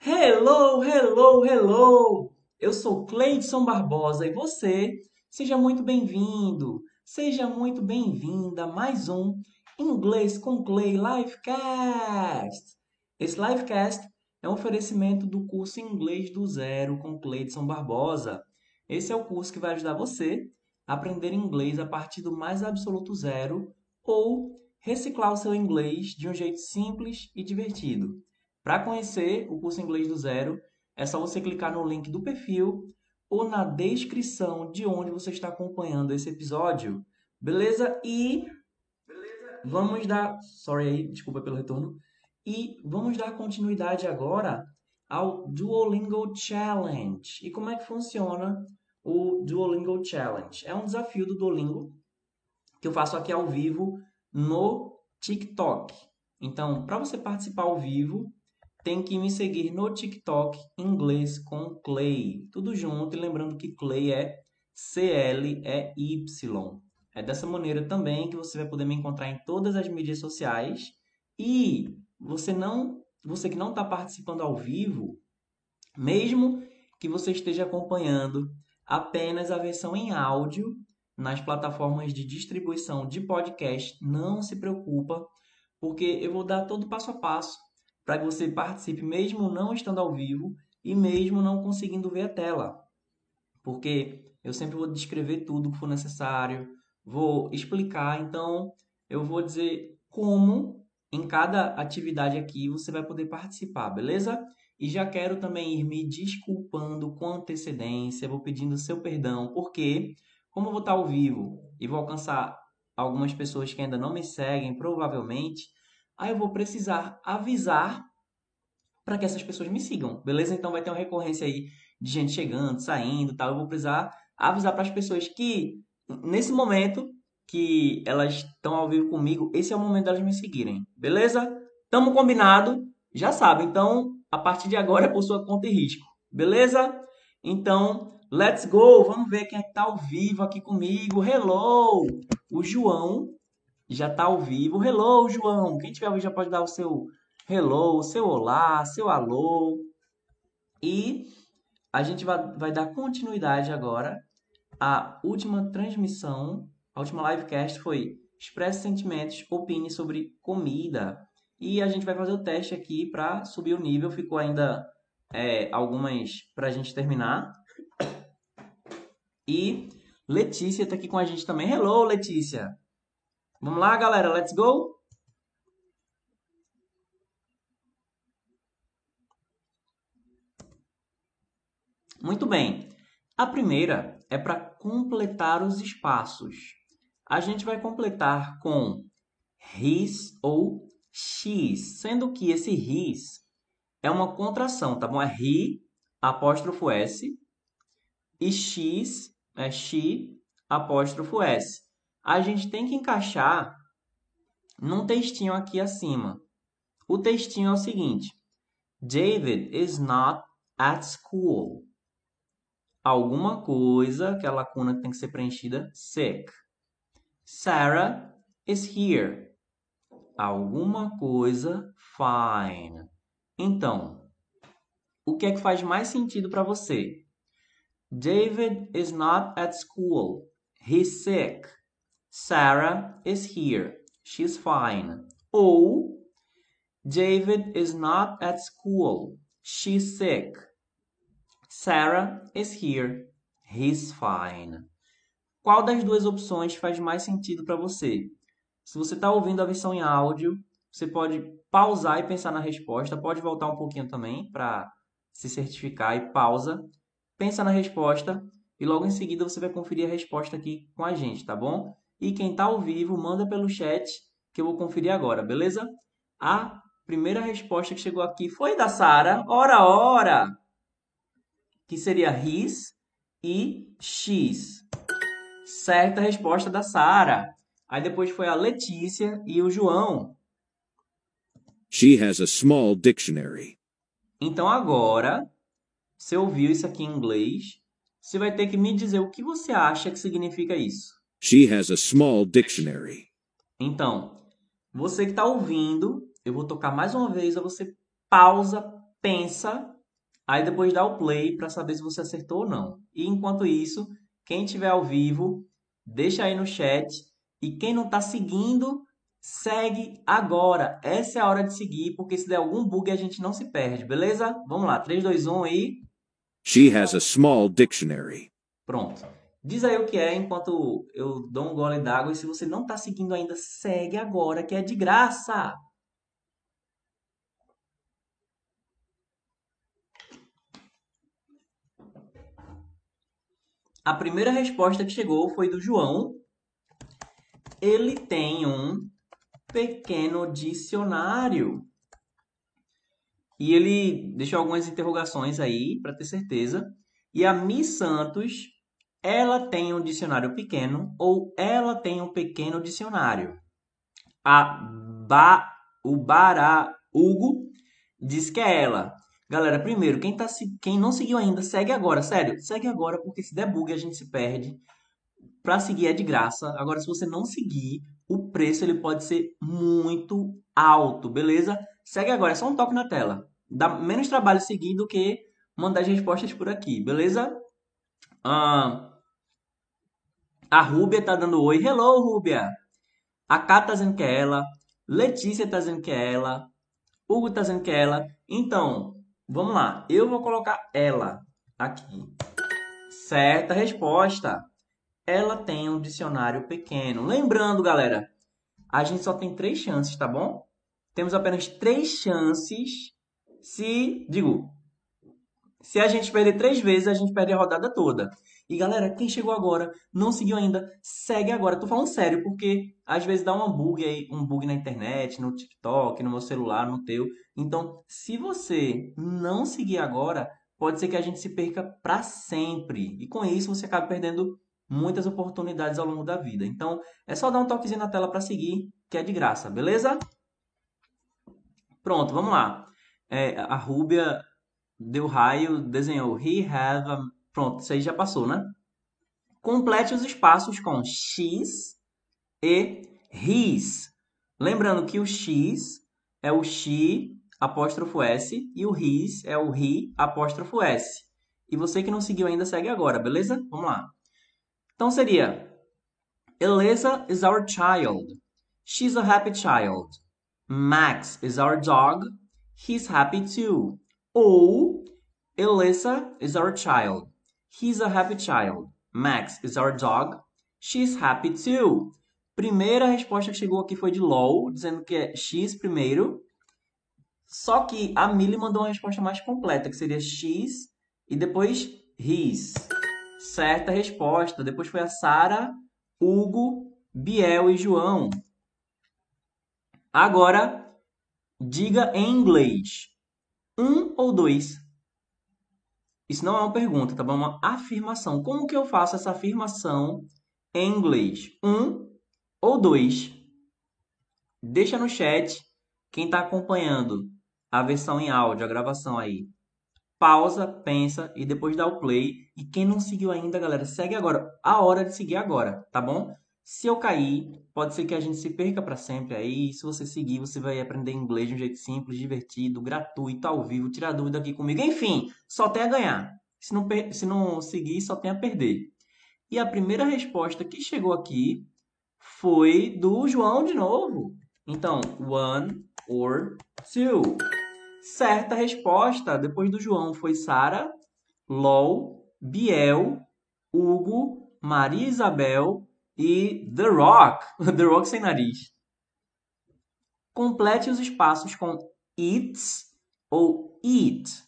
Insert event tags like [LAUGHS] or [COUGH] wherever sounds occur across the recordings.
Hello, hello, hello! Eu sou Cleidson Barbosa e você, seja muito bem-vindo, seja muito bem-vinda a mais um Inglês com Clay Livecast. Esse Livecast é um oferecimento do curso Inglês do Zero com Cleidson Barbosa. Esse é o curso que vai ajudar você a aprender inglês a partir do mais absoluto zero ou reciclar o seu inglês de um jeito simples e divertido. Para conhecer o curso Inglês do Zero, é só você clicar no link do perfil ou na descrição de onde você está acompanhando esse episódio. Beleza? E vamos dar, sorry aí, desculpa pelo retorno. E vamos dar continuidade agora ao Duolingo Challenge. E como é que funciona o Duolingo Challenge? É um desafio do Duolingo que eu faço aqui ao vivo no TikTok. Então, para você participar ao vivo, tem que me seguir no TikTok inglês com Clay. Tudo junto e lembrando que Clay é C-L-E-Y. É dessa maneira também que você vai poder me encontrar em todas as mídias sociais. E você não, você que não está participando ao vivo, mesmo que você esteja acompanhando apenas a versão em áudio nas plataformas de distribuição de podcast, não se preocupa, porque eu vou dar todo passo a passo para que você participe mesmo não estando ao vivo e mesmo não conseguindo ver a tela. Porque eu sempre vou descrever tudo que for necessário, vou explicar, então eu vou dizer como em cada atividade aqui você vai poder participar, beleza? E já quero também ir me desculpando com antecedência, vou pedindo seu perdão, porque como eu vou estar ao vivo e vou alcançar algumas pessoas que ainda não me seguem, provavelmente, aí eu vou precisar avisar para que essas pessoas me sigam, beleza? Então vai ter uma recorrência aí de gente chegando, saindo, tal. Eu vou precisar avisar para as pessoas que nesse momento que elas estão ao vivo comigo, esse é o momento delas me seguirem, beleza? Tamo combinado? Já sabe. Então, a partir de agora é por sua conta e risco, beleza? Então, let's go. Vamos ver quem é está ao vivo aqui comigo. Hello! O João já está ao vivo. Hello, João. Quem tiver ao vivo já pode dar o seu hello, seu olá, seu alô. E a gente vai, vai dar continuidade agora à última transmissão, a última livecast foi Expresse Sentimentos, opine sobre comida. E a gente vai fazer o teste aqui para subir o nível. Ficou ainda é, algumas para a gente terminar. E Letícia está aqui com a gente também. Hello, Letícia! Vamos lá, galera, let's go? Muito bem. A primeira é para completar os espaços. A gente vai completar com his ou x, sendo que esse his é uma contração, tá bom? É he, apóstrofo s, e x é she, apóstrofo s a gente tem que encaixar num textinho aqui acima. O textinho é o seguinte: David is not at school. Alguma coisa, que a lacuna tem que ser preenchida, sick. Sarah is here. Alguma coisa, fine. Então, o que é que faz mais sentido para você? David is not at school. He's sick. Sarah is here. She's fine. Ou David is not at school. She's sick. Sarah is here. He's fine. Qual das duas opções faz mais sentido para você? Se você está ouvindo a versão em áudio, você pode pausar e pensar na resposta. Pode voltar um pouquinho também para se certificar e pausa. Pensa na resposta e logo em seguida você vai conferir a resposta aqui com a gente, tá bom? E quem está ao vivo, manda pelo chat que eu vou conferir agora, beleza? A primeira resposta que chegou aqui foi da Sara. Ora, ora! Que seria his e x. Certa resposta da Sara. Aí depois foi a Letícia e o João. She has a small dictionary. Então agora, você ouviu isso aqui em inglês, você vai ter que me dizer o que você acha que significa isso. She has a small dictionary. Então, você que está ouvindo, eu vou tocar mais uma vez, você pausa, pensa, aí depois dá o play para saber se você acertou ou não. E enquanto isso, quem estiver ao vivo, deixa aí no chat. E quem não está seguindo, segue agora. Essa é a hora de seguir, porque se der algum bug a gente não se perde, beleza? Vamos lá, 3, 2, 1 e. She has a small dictionary. Pronto. Diz aí o que é enquanto eu dou um gole d'água. E se você não está seguindo ainda, segue agora, que é de graça. A primeira resposta que chegou foi do João. Ele tem um pequeno dicionário. E ele deixou algumas interrogações aí para ter certeza. E a Miss Santos, ela tem um dicionário pequeno ou ela tem um pequeno dicionário. A ba, o Bará Hugo diz que é ela. Galera, primeiro, quem, tá, quem não seguiu ainda, segue agora. Sério, segue agora, porque se der bug a gente se perde. Pra seguir é de graça. Agora, se você não seguir, o preço ele pode ser muito alto, beleza? Segue agora, é só um toque na tela. Dá menos trabalho seguir do que mandar as respostas por aqui, beleza? Ah, a Rúbia tá dando oi. Hello, Rúbia. A Cá tá dizendo que é ela. Letícia tá dizendo que é ela. Hugo tá dizendo que é ela. Então, Vamos lá. Eu vou colocar ela aqui. Certa resposta. Ela tem um dicionário pequeno. Lembrando, galera, a gente só tem três chances, tá bom? Temos apenas três chances se, digo, se a gente perder três vezes, a gente perde a rodada toda. E galera, quem chegou agora, não seguiu ainda, segue agora. Tô falando sério, porque às vezes dá um bug aí, um bug na internet, no TikTok, no meu celular, no teu. Então, se você não seguir agora, pode ser que a gente se perca para sempre. E com isso você acaba perdendo muitas oportunidades ao longo da vida. Então, é só dar um toquezinho na tela para seguir, que é de graça, beleza? Pronto, vamos lá. É, a Rúbia deu raio, desenhou he have a Pronto, isso aí já passou, né? Complete os espaços com X e his. Lembrando que o X é o X apóstrofo S e o his é o ri apóstrofo S. E você que não seguiu ainda, segue agora, beleza? Vamos lá. Então seria Elisa is our child. She's a happy child. Max is our dog. He's happy too. Ou Elisa is our child. He's a happy child. Max is our dog. She's happy too. Primeira resposta que chegou aqui foi de LOL, dizendo que é X primeiro. Só que a Millie mandou uma resposta mais completa, que seria X e depois his. Certa resposta. Depois foi a Sara, Hugo, Biel e João. Agora, diga em inglês. Um ou dois? Isso não é uma pergunta, tá bom? É uma afirmação. Como que eu faço essa afirmação em inglês? Um ou dois? Deixa no chat quem está acompanhando a versão em áudio, a gravação aí. Pausa, pensa e depois dá o play. E quem não seguiu ainda, galera, segue agora. A hora de seguir agora, tá bom? Se eu cair, pode ser que a gente se perca para sempre aí. Se você seguir, você vai aprender inglês de um jeito simples, divertido, gratuito, ao vivo, tirar dúvida aqui comigo. Enfim, só tem a ganhar. Se não, se não seguir, só tem a perder. E a primeira resposta que chegou aqui foi do João de novo. Então, one or two. Certa resposta depois do João foi Sara, LOL, Biel, Hugo, Maria Isabel e The Rock, [LAUGHS] The Rock sem nariz. Complete os espaços com eats ou eat.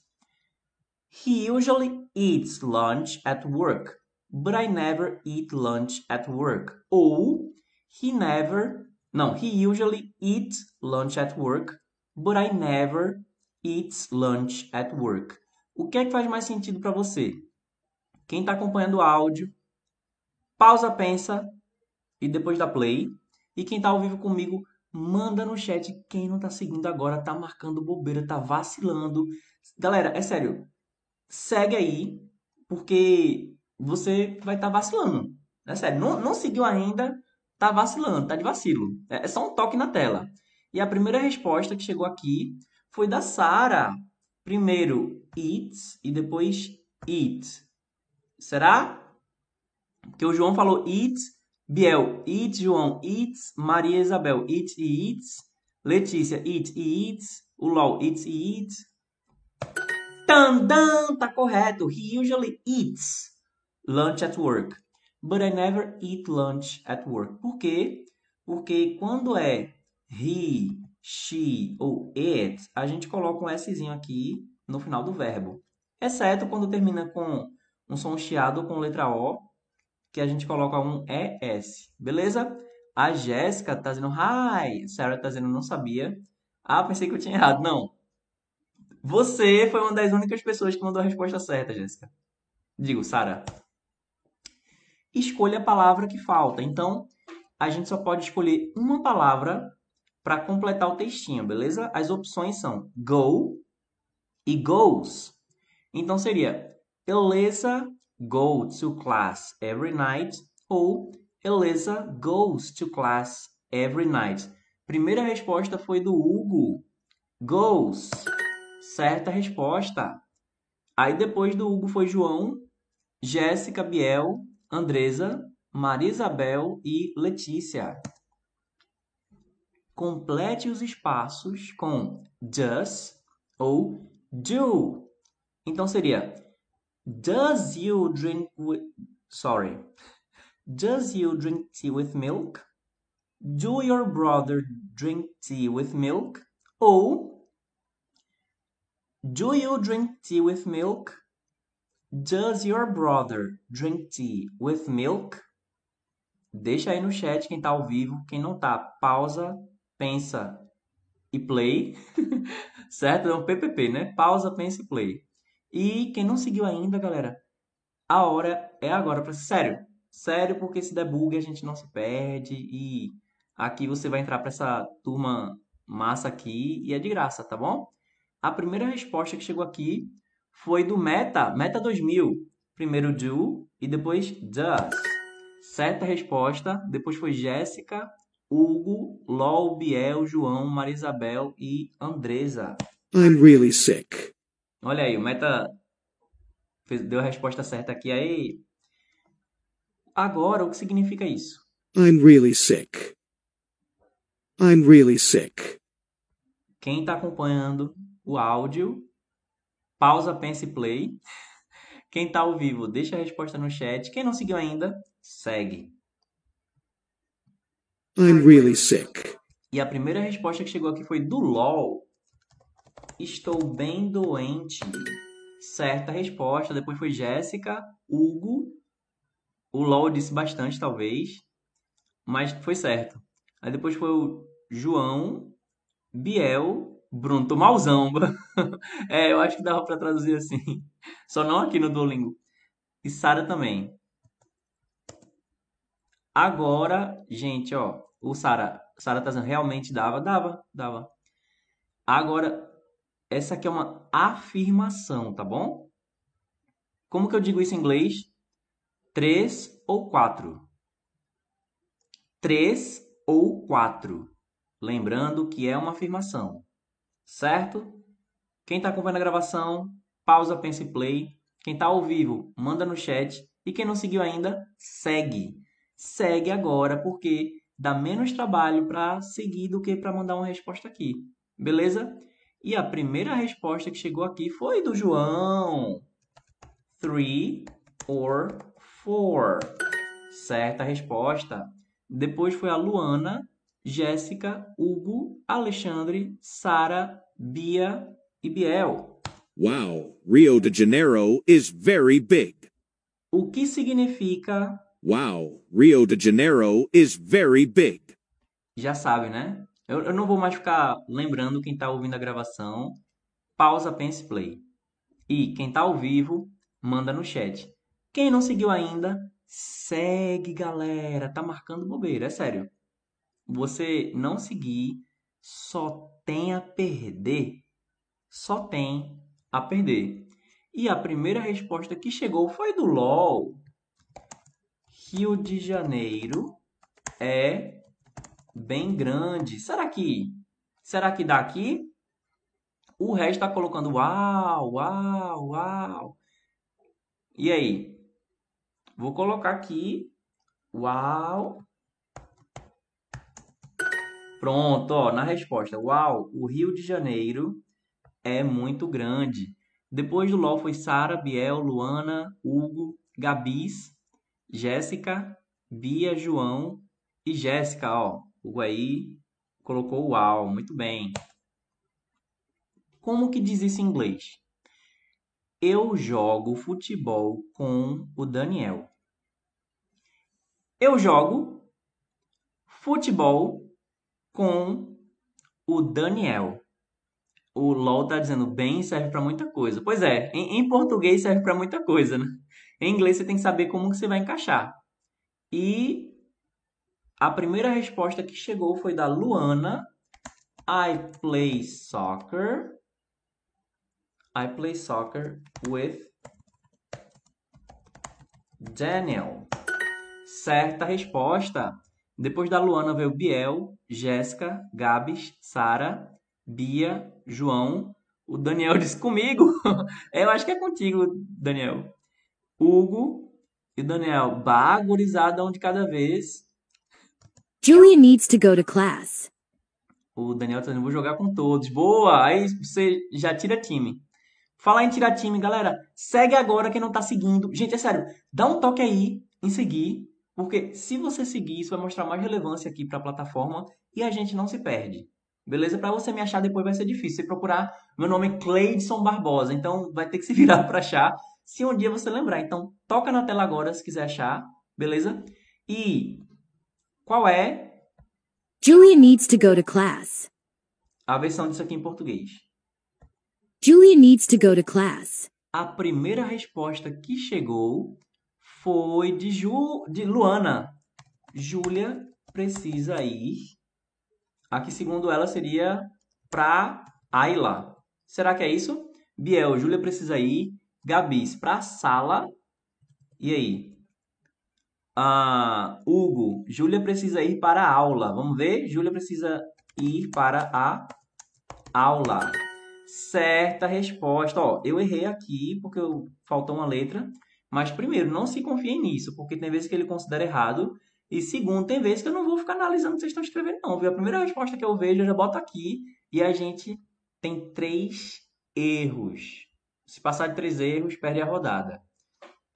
He usually eats lunch at work, but I never eat lunch at work. Ou he never, não, he usually eats lunch at work, but I never eats lunch at work. O que é que faz mais sentido para você? Quem está acompanhando o áudio, pausa, pensa e depois da play. E quem tá ao vivo comigo, manda no chat. Quem não tá seguindo agora, tá marcando bobeira, tá vacilando. Galera, é sério. Segue aí, porque você vai estar tá vacilando. É sério, não, não seguiu ainda, tá vacilando, tá de vacilo. É, é só um toque na tela. E a primeira resposta que chegou aqui foi da Sara. primeiro eats e depois eat. Será? Porque o João falou eat, Biel, eat, João, eats, Maria Isabel, eat e eats, Letícia, eat e eats, o LOL, eats e eats. Tandam, tá correto. He usually eats lunch at work. But I never eat lunch at work. Por quê? Porque quando é he, she ou it, a gente coloca um Szinho aqui no final do verbo. Exceto quando termina com um som chiado com letra O, que a gente coloca um ES. Beleza? A Jéssica tá dizendo hi. Sarah tá dizendo não sabia. Ah, pensei que eu tinha errado. Não. Você foi uma das únicas pessoas que mandou a resposta certa, Jéssica. Digo, Sara. Escolha a palavra que falta. Então, a gente só pode escolher uma palavra para completar o textinho, beleza? As opções são go e goes. Então seria Elisa go to class every night ou Elisa goes to class every night. Primeira resposta foi do Hugo. Goes. Certa resposta. Aí depois do Hugo foi João, Jéssica, Biel, Andresa, Maria Isabel e Letícia. Complete os espaços com does ou do. Então seria Does you drink with sorry. Does you drink tea with milk? Do your brother drink tea with milk? Ou Do you drink tea with milk? Does your brother drink tea with milk? Deixa aí no chat quem tá ao vivo, quem não tá, pausa, pensa e play. [LAUGHS] certo? É um PPP, né? Pausa, pensa e play. E quem não seguiu ainda, galera, a hora é agora para sério. Sério, porque se der bug a gente não se perde e aqui você vai entrar para essa turma massa aqui e é de graça, tá bom? A primeira resposta que chegou aqui foi do Meta, Meta 2000. Primeiro do e depois does. Certa resposta. Depois foi Jéssica, Hugo, LOL, Biel, João, Marisabel e Andresa. I'm really sick. Olha aí, o Meta fez, deu a resposta certa aqui. Aí, agora, o que significa isso? I'm really sick. I'm really sick. Quem está acompanhando o áudio, pausa, pense e play. [LAUGHS] Quem está ao vivo, deixa a resposta no chat. Quem não seguiu ainda, segue. I'm really sick. E a primeira resposta que chegou aqui foi do LOL. Estou bem doente. Certa resposta. Depois foi Jéssica, Hugo. O LOL disse bastante, talvez. Mas foi certo. Aí depois foi o João, Biel, Bruno. Tô malzão. [LAUGHS] é, eu acho que dava para traduzir assim. Só não aqui no Duolingo. E Sara também. Agora, gente, ó. O Sara, Sara tá dizendo, realmente dava? Dava, dava. Agora, essa aqui é uma afirmação, tá bom? Como que eu digo isso em inglês? Três ou quatro? Três ou quatro. Lembrando que é uma afirmação, certo? Quem está acompanhando a gravação, pausa, pense e play. Quem está ao vivo, manda no chat. E quem não seguiu ainda, segue. Segue agora, porque dá menos trabalho para seguir do que para mandar uma resposta aqui. Beleza? E a primeira resposta que chegou aqui foi do João. Three or four. Certa resposta. Depois foi a Luana, Jéssica, Hugo, Alexandre, Sara, Bia e Biel. Wow, Rio de Janeiro is very big. O que significa Wow, Rio de Janeiro is very big. já sabe, né? Eu, eu não vou mais ficar lembrando quem está ouvindo a gravação. Pausa, pense play. E quem está ao vivo, manda no chat. Quem não seguiu ainda, segue, galera. Tá marcando bobeira, é sério. Você não seguir só tem a perder. Só tem a perder. E a primeira resposta que chegou foi do LOL. Rio de Janeiro é bem grande. Será que será que dá aqui? O resto tá colocando uau, uau, uau. E aí? Vou colocar aqui uau. Pronto, ó, na resposta. Uau, o Rio de Janeiro é muito grande. Depois do LOL foi Sara, Biel, Luana, Hugo, Gabis, Jéssica, Bia, João e Jéssica, ó. O aí colocou uau, muito bem. Como que diz isso em inglês? Eu jogo futebol com o Daniel. Eu jogo futebol com o Daniel. O LOL tá dizendo bem serve para muita coisa. Pois é, em, em português serve para muita coisa, né? Em inglês você tem que saber como que você vai encaixar. E a primeira resposta que chegou foi da Luana. I play soccer. I play soccer with Daniel. Certa resposta. Depois da Luana veio Biel, Jéssica, Gabs, Sara, Bia, João. O Daniel [LAUGHS] disse comigo. Eu acho que é contigo, Daniel. Hugo e Daniel. Bagurizada um de cada vez. Julia needs to go to class. O Daniel tá dizendo, vou jogar com todos. Boa! Aí você já tira time. Falar em tirar time, galera. Segue agora quem não tá seguindo. Gente, é sério. Dá um toque aí em seguir. Porque se você seguir, isso vai mostrar mais relevância aqui para a plataforma e a gente não se perde. Beleza? Para você me achar depois vai ser difícil. Você procurar, meu nome é Cleidson Barbosa, então vai ter que se virar [LAUGHS] para achar se um dia você lembrar. Então, toca na tela agora se quiser achar, beleza? E qual é Julia needs to go to class. a versão disso aqui em português? Julia needs to go to class. A primeira resposta que chegou foi de, Ju, de Luana. Júlia precisa ir. Aqui, segundo ela, seria para Ayla. Será que é isso? Biel, Júlia precisa ir. Gabis, para a sala. E aí? Ah, Hugo, Júlia precisa ir para a aula. Vamos ver? Júlia precisa ir para a aula. Certa resposta. Ó, eu errei aqui porque faltou uma letra. Mas, primeiro, não se confiem nisso, porque tem vezes que ele considera errado. E, segundo, tem vezes que eu não vou ficar analisando o que vocês estão escrevendo, não. Viu? A primeira resposta que eu vejo, eu já boto aqui. E a gente tem três erros. Se passar de três erros, perde a rodada.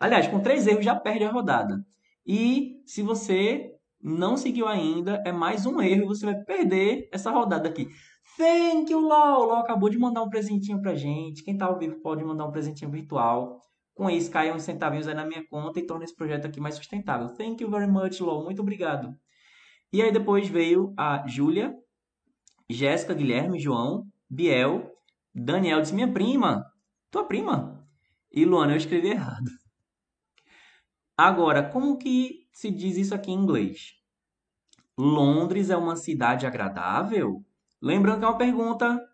Aliás, com três erros já perde a rodada. E se você não seguiu ainda, é mais um erro e você vai perder essa rodada aqui. Thank you, LOL! LOL acabou de mandar um presentinho pra gente. Quem tá ao vivo pode mandar um presentinho virtual. Com isso, cai uns centavinhos aí na minha conta e torna esse projeto aqui mais sustentável. Thank you very much, LOL. Muito obrigado. E aí depois veio a Júlia, Jéssica, Guilherme, João, Biel, Daniel disse minha prima. Tua prima? E Luana, eu escrevi errado. Agora, como que se diz isso aqui em inglês? Londres é uma cidade agradável? Lembrando que é uma pergunta.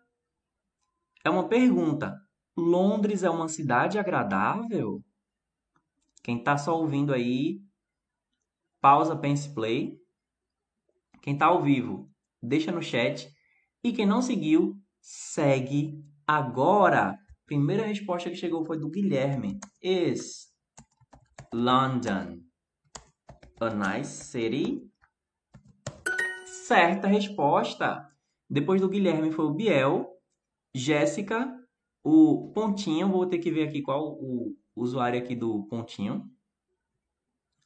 É uma pergunta. Londres é uma cidade agradável? Quem está só ouvindo aí, pausa, pense play. Quem está ao vivo, deixa no chat. E quem não seguiu, segue agora. Primeira resposta que chegou foi do Guilherme. Is London a nice city? Certa resposta. Depois do Guilherme foi o Biel, Jéssica, o Pontinho. Vou ter que ver aqui qual o usuário aqui do Pontinho.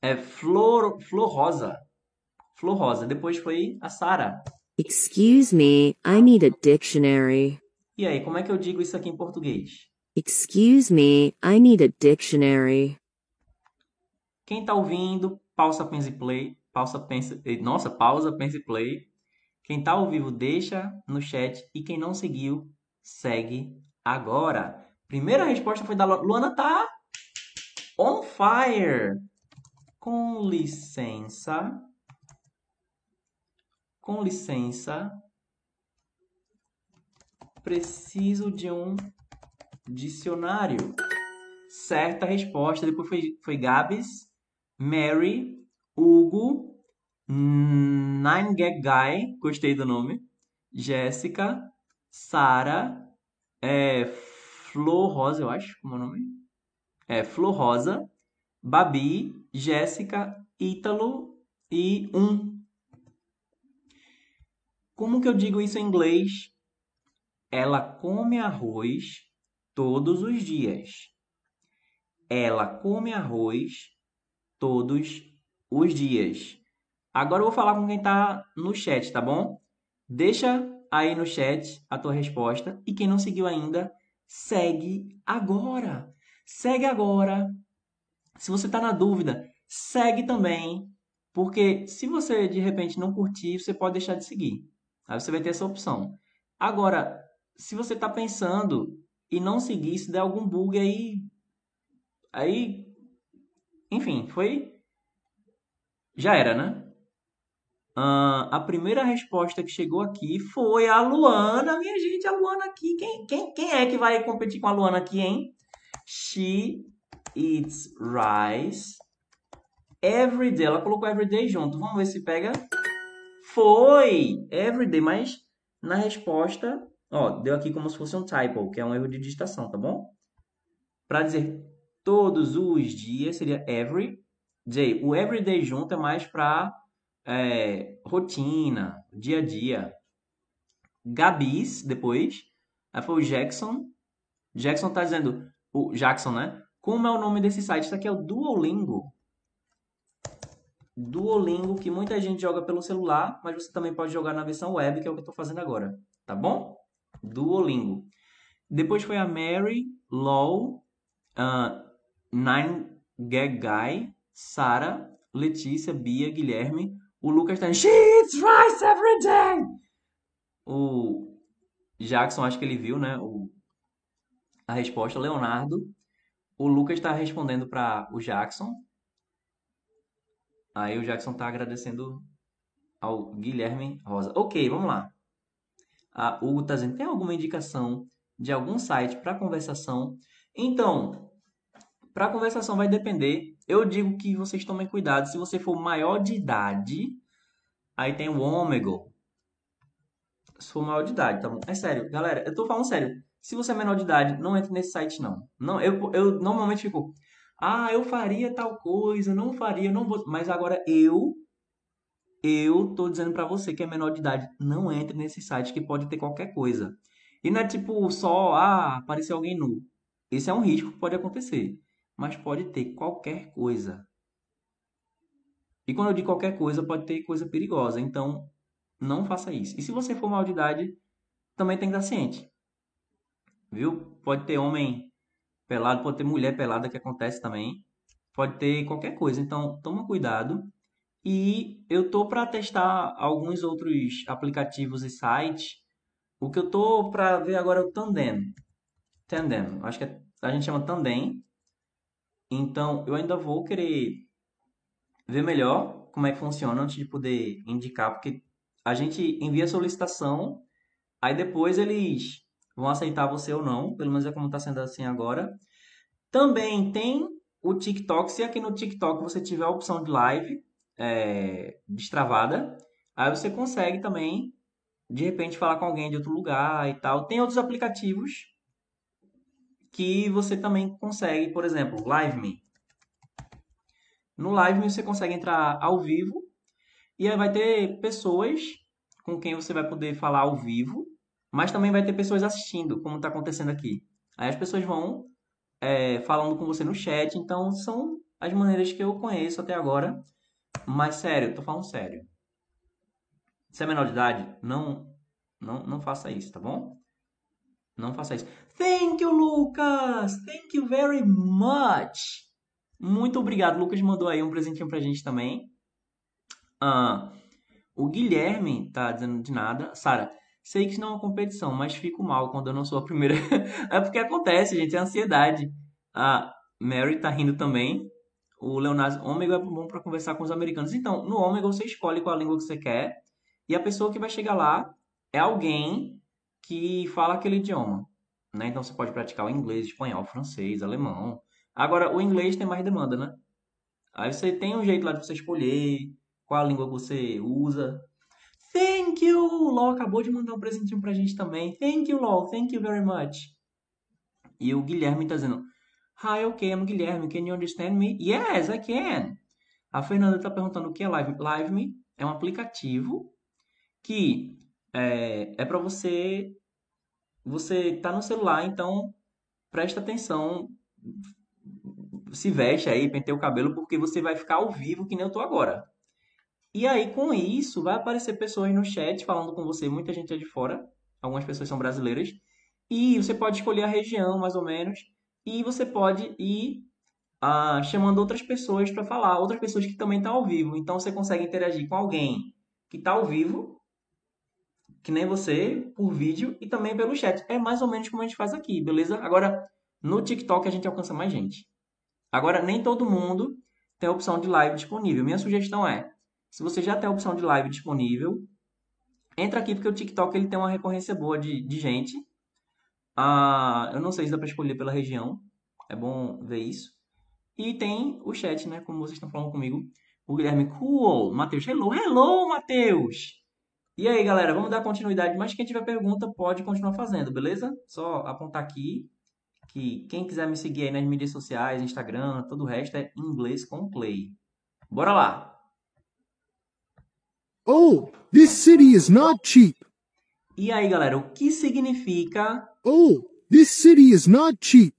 É Flor, Flor Rosa. Flor Rosa. Depois foi a Sara. Excuse me, I need a dictionary. E aí, como é que eu digo isso aqui em português? Excuse me, I need a dictionary. Quem tá ouvindo, pausa, pense play. Pausa, pense... Nossa, pausa, pense play. Quem tá ao vivo, deixa no chat. E quem não seguiu, segue agora. Primeira resposta foi da Lu- Luana, tá on fire. Com licença. Com licença. Preciso de um dicionário. Certa resposta. Depois foi, foi Gabs, Mary, Hugo, Guy, gostei do nome, Jéssica, Sara, é Flor Rosa, eu acho, como é o nome? É Flor Rosa, Babi, Jéssica, Ítalo e um. Como que eu digo isso em inglês? Ela come arroz todos os dias. Ela come arroz todos os dias. Agora eu vou falar com quem está no chat, tá bom? Deixa aí no chat a tua resposta e quem não seguiu ainda, segue agora. Segue agora. Se você está na dúvida, segue também, porque se você de repente não curtir, você pode deixar de seguir. Aí você vai ter essa opção. Agora, se você está pensando e não seguir, se der algum bug aí, aí, enfim, foi, já era, né? Uh, a primeira resposta que chegou aqui foi a Luana, minha gente, a Luana aqui. Quem, quem, quem é que vai competir com a Luana aqui, hein? She eats rice every day. Ela colocou every day junto. Vamos ver se pega. Foi every day, mas na resposta, ó, deu aqui como se fosse um typo, que é um erro de digitação, tá bom? Para dizer todos os dias seria every day. O every day junto é mais para é, rotina, dia a dia. Gabis, depois. Aí foi o Jackson. Jackson tá dizendo, o Jackson, né? Como é o nome desse site? Isso aqui é o Duolingo. Duolingo, que muita gente joga pelo celular, mas você também pode jogar na versão web, que é o que eu estou fazendo agora. Tá bom? Duolingo. Depois foi a Mary, Law, uh, Nine Gag Guy, Sara, Letícia, Bia, Guilherme, o Lucas tá She eats rice every day! O Jackson, acho que ele viu, né? O, a resposta, Leonardo. O Lucas está respondendo para o Jackson. Aí o Jackson está agradecendo ao Guilherme Rosa. Ok, vamos lá. A Hugo está dizendo, tem alguma indicação de algum site para conversação? Então, para conversação vai depender. Eu digo que vocês tomem cuidado. Se você for maior de idade, aí tem o Omegle. Se for maior de idade, tá bom? É sério, galera, eu tô falando sério. Se você é menor de idade, não entre nesse site, não. não eu, eu normalmente fico, ah, eu faria tal coisa, não faria, não vou. Mas agora eu, eu tô dizendo para você que é menor de idade, não entre nesse site que pode ter qualquer coisa. E não é tipo só, ah, alguém nu. Esse é um risco que pode acontecer mas pode ter qualquer coisa. E quando eu digo qualquer coisa, pode ter coisa perigosa. Então, não faça isso. E se você for mal de idade, também tem que estar ciente. Viu? Pode ter homem pelado, pode ter mulher pelada, que acontece também. Pode ter qualquer coisa. Então, toma cuidado. E eu tô para testar alguns outros aplicativos e sites. O que eu tô para ver agora é o Tandem. Tandem. Acho que é, a gente chama Tandem. Então, eu ainda vou querer ver melhor como é que funciona antes de poder indicar, porque a gente envia a solicitação, aí depois eles vão aceitar você ou não, pelo menos é como está sendo assim agora. Também tem o TikTok, se aqui no TikTok você tiver a opção de live é, destravada, aí você consegue também, de repente, falar com alguém de outro lugar e tal. Tem outros aplicativos que você também consegue, por exemplo, LiveMe. No LiveMe você consegue entrar ao vivo e aí vai ter pessoas com quem você vai poder falar ao vivo, mas também vai ter pessoas assistindo, como está acontecendo aqui. Aí as pessoas vão é, falando com você no chat, então são as maneiras que eu conheço até agora. Mas sério, tô falando sério. Se é menor de idade, não, não, não faça isso, tá bom? Não faça isso. Thank you, Lucas! Thank you very much! Muito obrigado. Lucas mandou aí um presentinho pra gente também. Ah, o Guilherme tá dizendo de nada. Sara, sei que isso não é uma competição, mas fico mal quando eu não sou a primeira. [LAUGHS] é porque acontece, gente, é ansiedade. A Mary tá rindo também. O Leonardo, ômega é bom para conversar com os americanos. Então, no ômega você escolhe qual a língua que você quer e a pessoa que vai chegar lá é alguém que fala aquele idioma. Né? Então você pode praticar o inglês, espanhol, francês, alemão. Agora, o inglês tem mais demanda, né? Aí você tem um jeito lá de você escolher qual língua você usa. Thank you! LOL acabou de mandar um presentinho pra gente também. Thank you, LOL. Thank you very much. E o Guilherme tá dizendo, Hi, okay, I'm Guilherme. Can you understand me? Yes, I can. A Fernanda tá perguntando o que é Live. LiveMe é um aplicativo que é, é para você você tá no celular, então presta atenção, se veste aí, penteia o cabelo, porque você vai ficar ao vivo que nem eu tô agora. E aí, com isso, vai aparecer pessoas no chat falando com você, muita gente é de fora, algumas pessoas são brasileiras, e você pode escolher a região, mais ou menos, e você pode ir ah, chamando outras pessoas para falar, outras pessoas que também estão ao vivo. Então, você consegue interagir com alguém que está ao vivo, que nem você, por vídeo, e também pelo chat. É mais ou menos como a gente faz aqui, beleza? Agora, no TikTok a gente alcança mais gente. Agora, nem todo mundo tem a opção de live disponível. Minha sugestão é, se você já tem a opção de live disponível, entra aqui porque o TikTok ele tem uma recorrência boa de, de gente. Ah, eu não sei se dá para escolher pela região. É bom ver isso. E tem o chat, né? Como vocês estão falando comigo. O Guilherme, cool. Matheus, hello, hello, Matheus. E aí, galera, vamos dar continuidade. Mas quem tiver pergunta pode continuar fazendo, beleza? Só apontar aqui que quem quiser me seguir aí nas mídias sociais, Instagram, todo o resto é inglês com play. Bora lá! Oh, this city is not cheap. E aí, galera, o que significa Oh, this city is not cheap.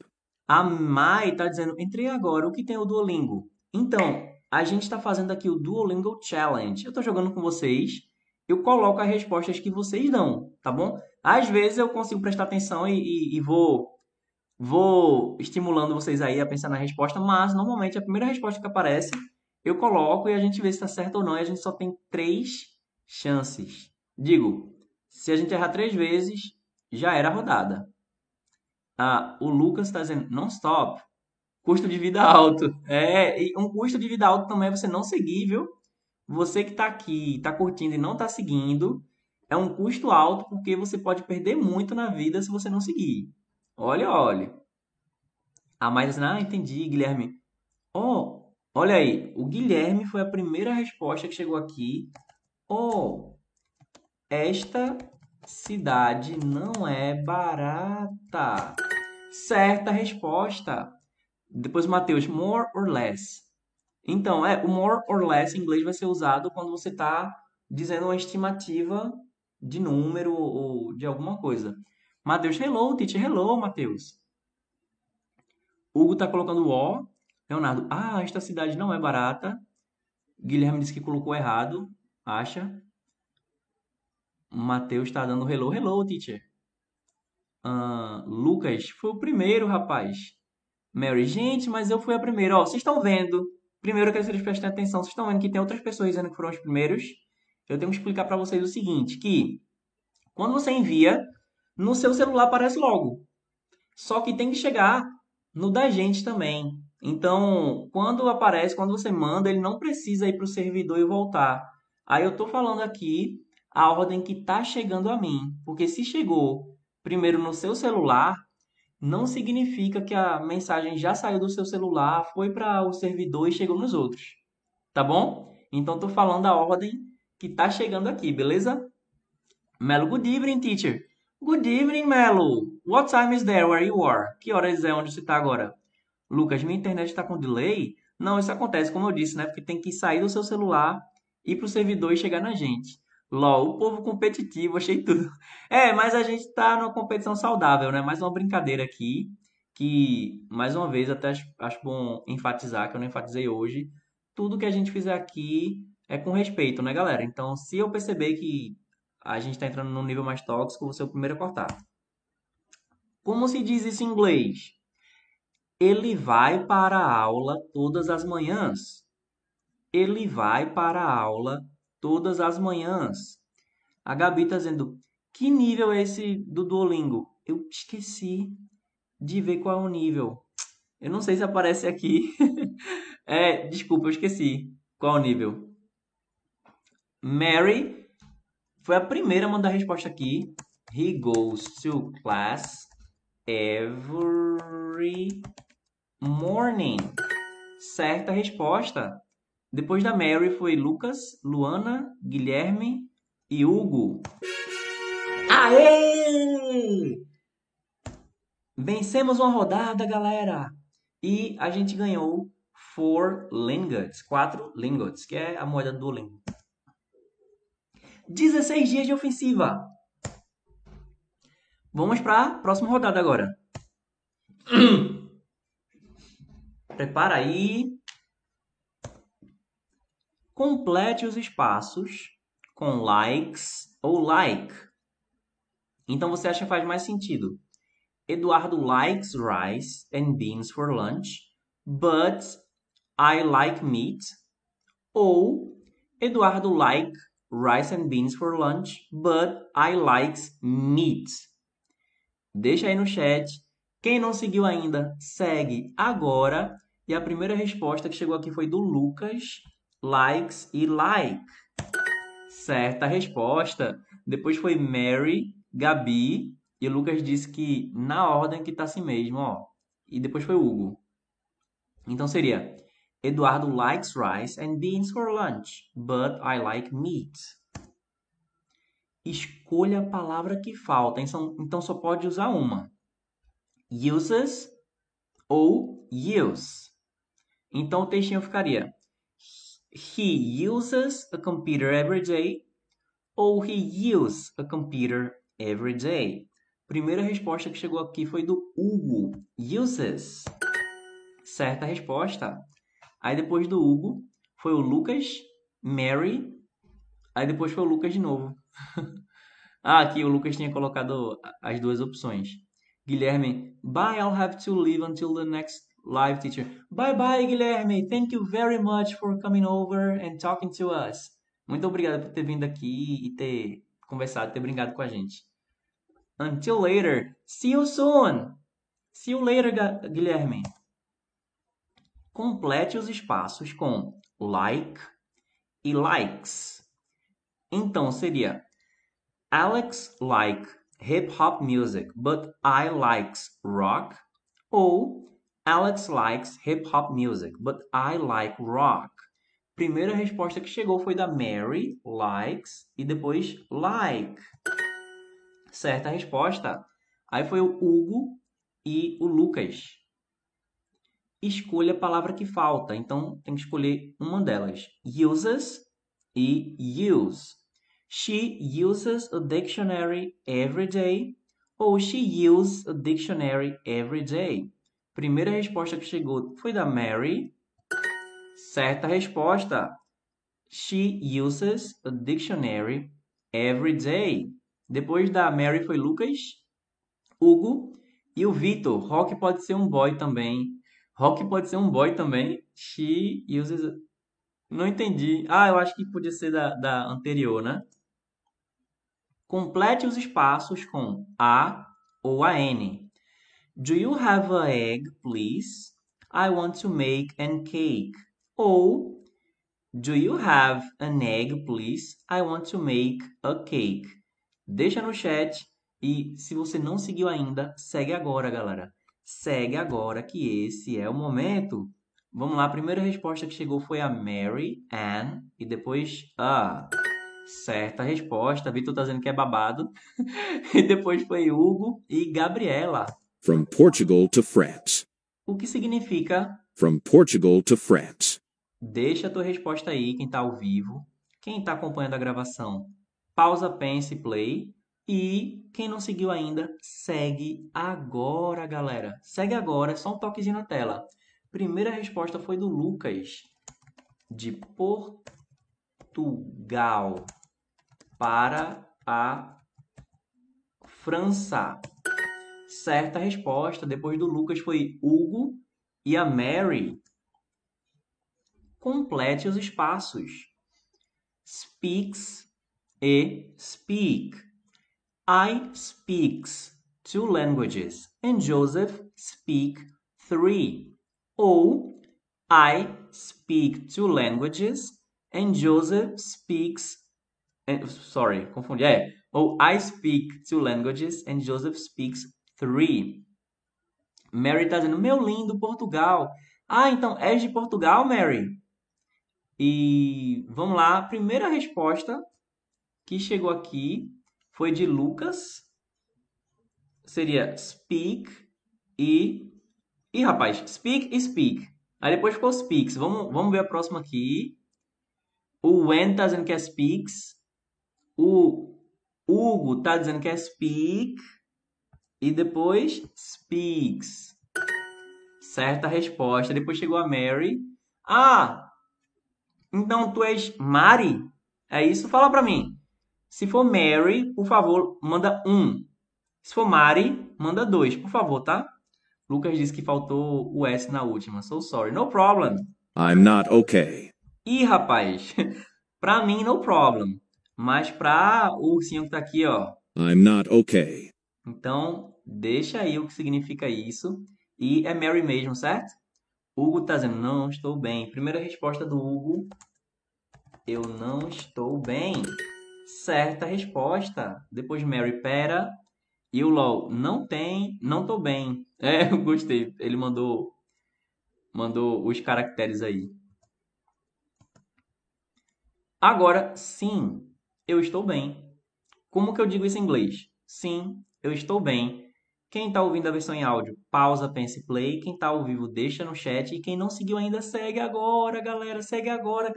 a Mai tá dizendo, entrei agora, o que tem o Duolingo? Então, a gente está fazendo aqui o Duolingo Challenge. Eu estou jogando com vocês, eu coloco as respostas que vocês dão, tá bom? Às vezes eu consigo prestar atenção e, e, e vou vou estimulando vocês aí a pensar na resposta, mas normalmente a primeira resposta que aparece eu coloco e a gente vê se está certo ou não. E a gente só tem três chances. Digo, se a gente errar três vezes, já era a rodada. Ah, o Lucas está dizendo non-stop. Custo de vida alto. É, e um custo de vida alto também é você não seguir, viu? Você que está aqui, está curtindo e não está seguindo, é um custo alto porque você pode perder muito na vida se você não seguir. Olha, olha. A mais dizendo, ah, entendi, Guilherme. Oh, Olha aí, o Guilherme foi a primeira resposta que chegou aqui. Oh, esta cidade não é barata. Certa resposta. Depois, Matheus, more or less. Então, é, o more or less em inglês vai ser usado quando você está dizendo uma estimativa de número ou de alguma coisa. Matheus, hello, teacher, hello, Matheus. Hugo está colocando o Leonardo, ah, esta cidade não é barata. Guilherme disse que colocou errado, acha. Matheus está dando hello, hello, teacher. Uh, Lucas, foi o primeiro, rapaz. Mary, gente, mas eu fui a primeira. Ó, vocês estão vendo. Primeiro, eu quero que vocês prestem atenção. Vocês estão vendo que tem outras pessoas dizendo que foram os primeiros. Eu tenho que explicar para vocês o seguinte, que quando você envia, no seu celular aparece logo. Só que tem que chegar no da gente também. Então, quando aparece, quando você manda, ele não precisa ir para o servidor e voltar. Aí eu estou falando aqui a ordem que está chegando a mim. Porque se chegou primeiro no seu celular, não significa que a mensagem já saiu do seu celular, foi para o servidor e chegou nos outros. Tá bom? Então, estou falando a ordem que está chegando aqui, beleza? Melo, good evening, teacher. Good evening, Melo. What time is there where you are? Que horas é onde você está agora? Lucas, minha internet está com delay? Não, isso acontece, como eu disse, né? Porque tem que sair do seu celular, ir para o servidor e chegar na gente. LOL, o povo competitivo, achei tudo. [LAUGHS] É, mas a gente está numa competição saudável, né? Mais uma brincadeira aqui, que, mais uma vez, até acho, bom enfatizar, que eu não enfatizei hoje, tudo que a gente fizer aqui é com respeito, né, galera? Então, se eu perceber que a gente está entrando num nível mais tóxico, vou ser o primeiro a cortar. Como se diz isso em inglês? Ele vai para a aula todas as manhãs. Ele vai para a aula as manhãs. A Gabi está dizendo: que nível é esse do Duolingo? Eu esqueci de ver qual é o nível. Eu não sei se aparece aqui. [LAUGHS] é, desculpa, eu esqueci qual é o nível. Mary foi a primeira a mandar a resposta aqui. He goes to class every morning. Certa resposta. Depois da Mary foi Lucas, Luana, Guilherme e Hugo. Aê! Vencemos uma rodada, galera! E a gente ganhou four lingots, quatro lingots, que é a moeda do Duolingo. 16 dias de ofensiva. Vamos para a próxima rodada agora. [CLEARS THROAT] Prepara aí. Complete os espaços com likes ou like. Então você acha que faz mais sentido? Eduardo likes rice and beans for lunch, but I like meat. Ou Eduardo like rice and beans for lunch, but I likes meat. Deixa aí no chat. Quem não seguiu ainda, segue agora. E a primeira resposta que chegou aqui foi do Lucas, likes e like. Certa resposta. Depois foi Mary, Gabi e Lucas disse que na ordem que tá assim mesmo, ó. E depois foi Hugo. Então seria Eduardo likes rice and beans for lunch, but I like meat. Escolha a palavra que falta, então só pode usar uma. Uses ou use. Então o textinho ficaria He uses a computer every day ou he uses a computer every day. Primeira resposta que chegou aqui foi do Hugo. Uses. Certa resposta. Aí depois do Hugo foi o Lucas, Mary. Aí depois foi o Lucas de novo. [LAUGHS] ah, aqui o Lucas tinha colocado as duas opções. Guilherme, bye, I'll have to leave until the next live teacher. Bye bye, Guilherme. Thank you very much for coming over and talking to us. Muito obrigado por ter vindo aqui e ter conversado, ter brincado com a gente. Until later. See you soon. See you later, Guilherme. Complete os espaços com like e likes. Então seria Alex like hip hop music, but I likes rock. Ou Alex likes hip hop music, but I like rock. Primeira resposta que chegou foi da Mary, likes, e depois like certa resposta. Aí foi o Hugo e o Lucas. Escolha a palavra que falta. Então, tem que escolher uma delas. Uses e use. She uses a dictionary every day. Ou she uses a dictionary every day. Primeira resposta que chegou foi da Mary. Certa resposta. She uses a dictionary every day. Depois da Mary foi Lucas, Hugo e o Vitor. Rock pode ser um boy também. Rock pode ser um boy também. She uses. Não entendi. Ah, eu acho que podia ser da, da anterior, né? Complete os espaços com a ou a n. Do you have a egg, please? I want to make an cake. Ou Do you have an egg, please? I want to make a cake. Deixa no chat e se você não seguiu ainda, segue agora, galera. Segue agora que esse é o momento. Vamos lá, a primeira resposta que chegou foi a Mary Ann e depois a certa resposta. Vitor tá dizendo que é babado. [LAUGHS] e depois foi Hugo e Gabriela. From Portugal to France. O que significa From Portugal to France. Deixa a tua resposta aí, quem está ao vivo. Quem está acompanhando a gravação, pausa, pense, play. E quem não seguiu ainda, segue agora, galera. Segue agora, é só um toquezinho na tela. Primeira resposta foi do Lucas, de Portugal para a França. Certa resposta. Depois do Lucas foi Hugo e a Mary. Complete os espaços. Speaks e speak. I speaks two languages and Joseph speak three. Ou I speak two languages and Joseph speaks and, sorry, confundi. É, ou I speak two languages and Joseph speaks three. Mary tá dizendo, meu lindo Portugal. Ah, então és de Portugal, Mary? E vamos lá, a primeira resposta que chegou aqui foi de Lucas. Seria speak e. E, rapaz, speak e speak. Aí depois ficou speaks. Vamos, vamos ver a próxima aqui. O Wen tá dizendo que é speaks. O Hugo tá dizendo que é speak. E depois speaks. Certa resposta. Depois chegou a Mary. Ah! Então tu és Mari? É isso? Fala pra mim. Se for Mary, por favor, manda um. Se for Mari, manda dois, por favor, tá? Lucas disse que faltou o S na última. So sorry. No problem. I'm not okay. Ih, rapaz. [LAUGHS] pra mim, no problem. Mas pra o ursinho que tá aqui, ó. I'm not okay. Então, deixa aí o que significa isso. E é Mary mesmo, certo? Hugo tá dizendo, não estou bem. Primeira resposta do Hugo. Eu não estou bem. Certa resposta. Depois Mary, pera. E o LOL, não tem, não tô bem. [LAUGHS] É, eu gostei. Ele mandou mandou os caracteres aí. Agora, sim, eu estou bem. Como que eu digo isso em inglês? Sim, eu estou bem. Quem está ouvindo a versão em áudio, pausa, pense play. Quem está ao vivo, deixa no chat. E quem não seguiu ainda, segue agora, galera. Segue agora.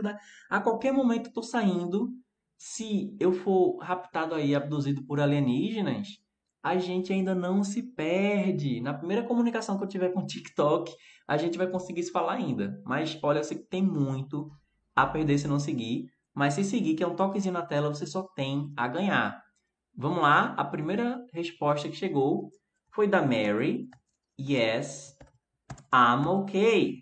A qualquer momento eu tô saindo. Se eu for raptado aí, abduzido por alienígenas, a gente ainda não se perde. Na primeira comunicação que eu tiver com o TikTok, a gente vai conseguir se falar ainda. Mas olha, eu sei que tem muito a perder se não seguir. Mas se seguir, que é um toquezinho na tela, você só tem a ganhar. Vamos lá, a primeira resposta que chegou foi da Mary. Yes, I'm okay.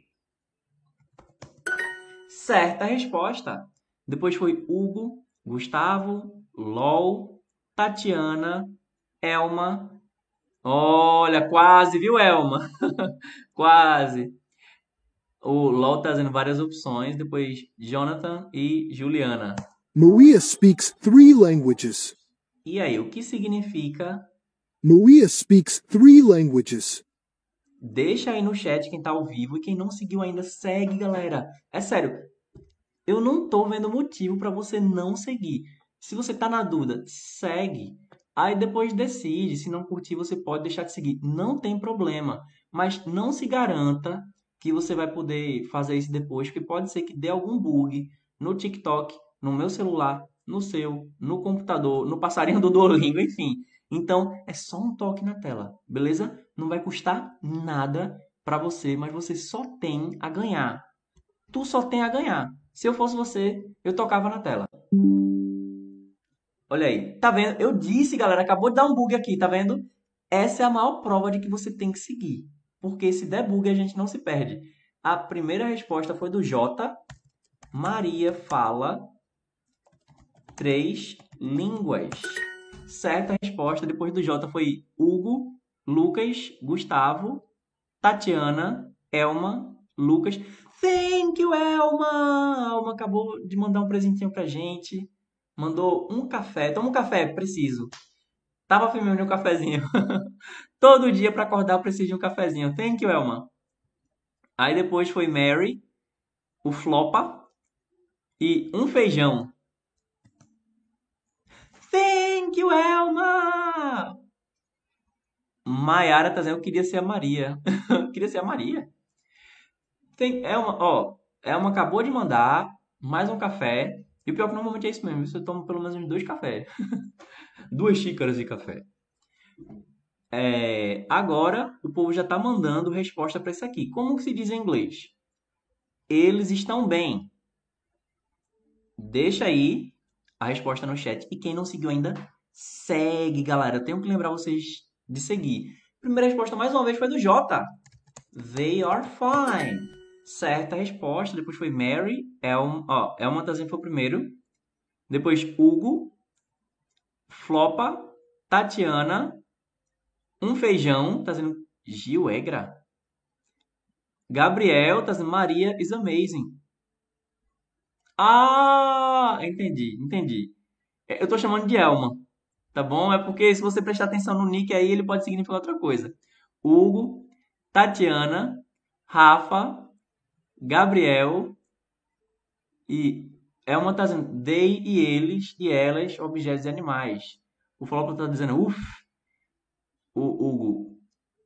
Certa resposta. Depois foi Hugo, Gustavo, LOL, Tatiana, Elma. Olha, quase, viu, Elma? [LAUGHS] quase. O LOL tá dando várias opções, depois Jonathan e Juliana. Maria speaks three languages. E aí, o que significa? Maria speaks three languages. Deixa aí no chat quem tá ao vivo e quem não seguiu ainda, segue, galera. É sério, eu não tô vendo motivo para você não seguir. Se você tá na dúvida, segue. Aí depois decide, se não curtir, você pode deixar de seguir. Não tem problema. Mas não se garanta que você vai poder fazer isso depois, porque pode ser que dê algum bug no TikTok, no meu celular, no seu, no computador, no passarinho do Duolingo, enfim. Então, é só um toque na tela, beleza? Não vai custar nada para você, mas você só tem a ganhar. Tu só tem a ganhar. Se eu fosse você, eu tocava na tela. Olha aí, tá vendo? Eu disse, galera, acabou de dar um bug aqui, tá vendo? Essa é a maior prova de que você tem que seguir. Porque se der bug, a gente não se perde. A primeira resposta foi do J. Maria fala três línguas. Certa resposta depois do J foi Hugo, Lucas, Gustavo, Tatiana, Elma, Lucas. Thank you, Elma! Elma acabou de mandar um presentinho pra gente. Mandou um café. Toma um café, preciso. Tava filmando um cafezinho. [LAUGHS] Todo dia para acordar eu preciso de um cafezinho. Thank you, Elma. Aí depois foi Mary, o Flopa e um feijão. Thank you, Elma! Maiara tá dizendo que queria ser a Maria. [LAUGHS] queria ser a Maria. Tem, Elma, ó, Elma acabou de mandar mais um café. E o pior é que normalmente é isso mesmo. Você toma pelo menos dois cafés. [LAUGHS] Duas xícaras de café. É, agora, o povo já está mandando resposta para isso aqui. Como que se diz em inglês? Eles estão bem. Deixa aí a resposta no chat. E quem não seguiu ainda, segue, galera. Eu tenho que lembrar vocês de seguir. Primeira resposta, mais uma vez, foi do Jota. They are fine. Certa resposta. Depois foi Mary. Elma, ó, Elma Tazen foi o primeiro. Depois Hugo. Flopa. Tatiana. Um feijão. Tá dizendo Gil Egra. Gabriel. Tá dizendo Maria is amazing. Ah, entendi, entendi. Eu tô chamando de Elma, tá bom? É porque se você prestar atenção no nick aí, ele pode significar outra coisa. Hugo, Tatiana, Rafa, Gabriel e Elma tá dizendo they e eles e elas, objetos e animais. O Flopa tá dizendo uff. O Hugo,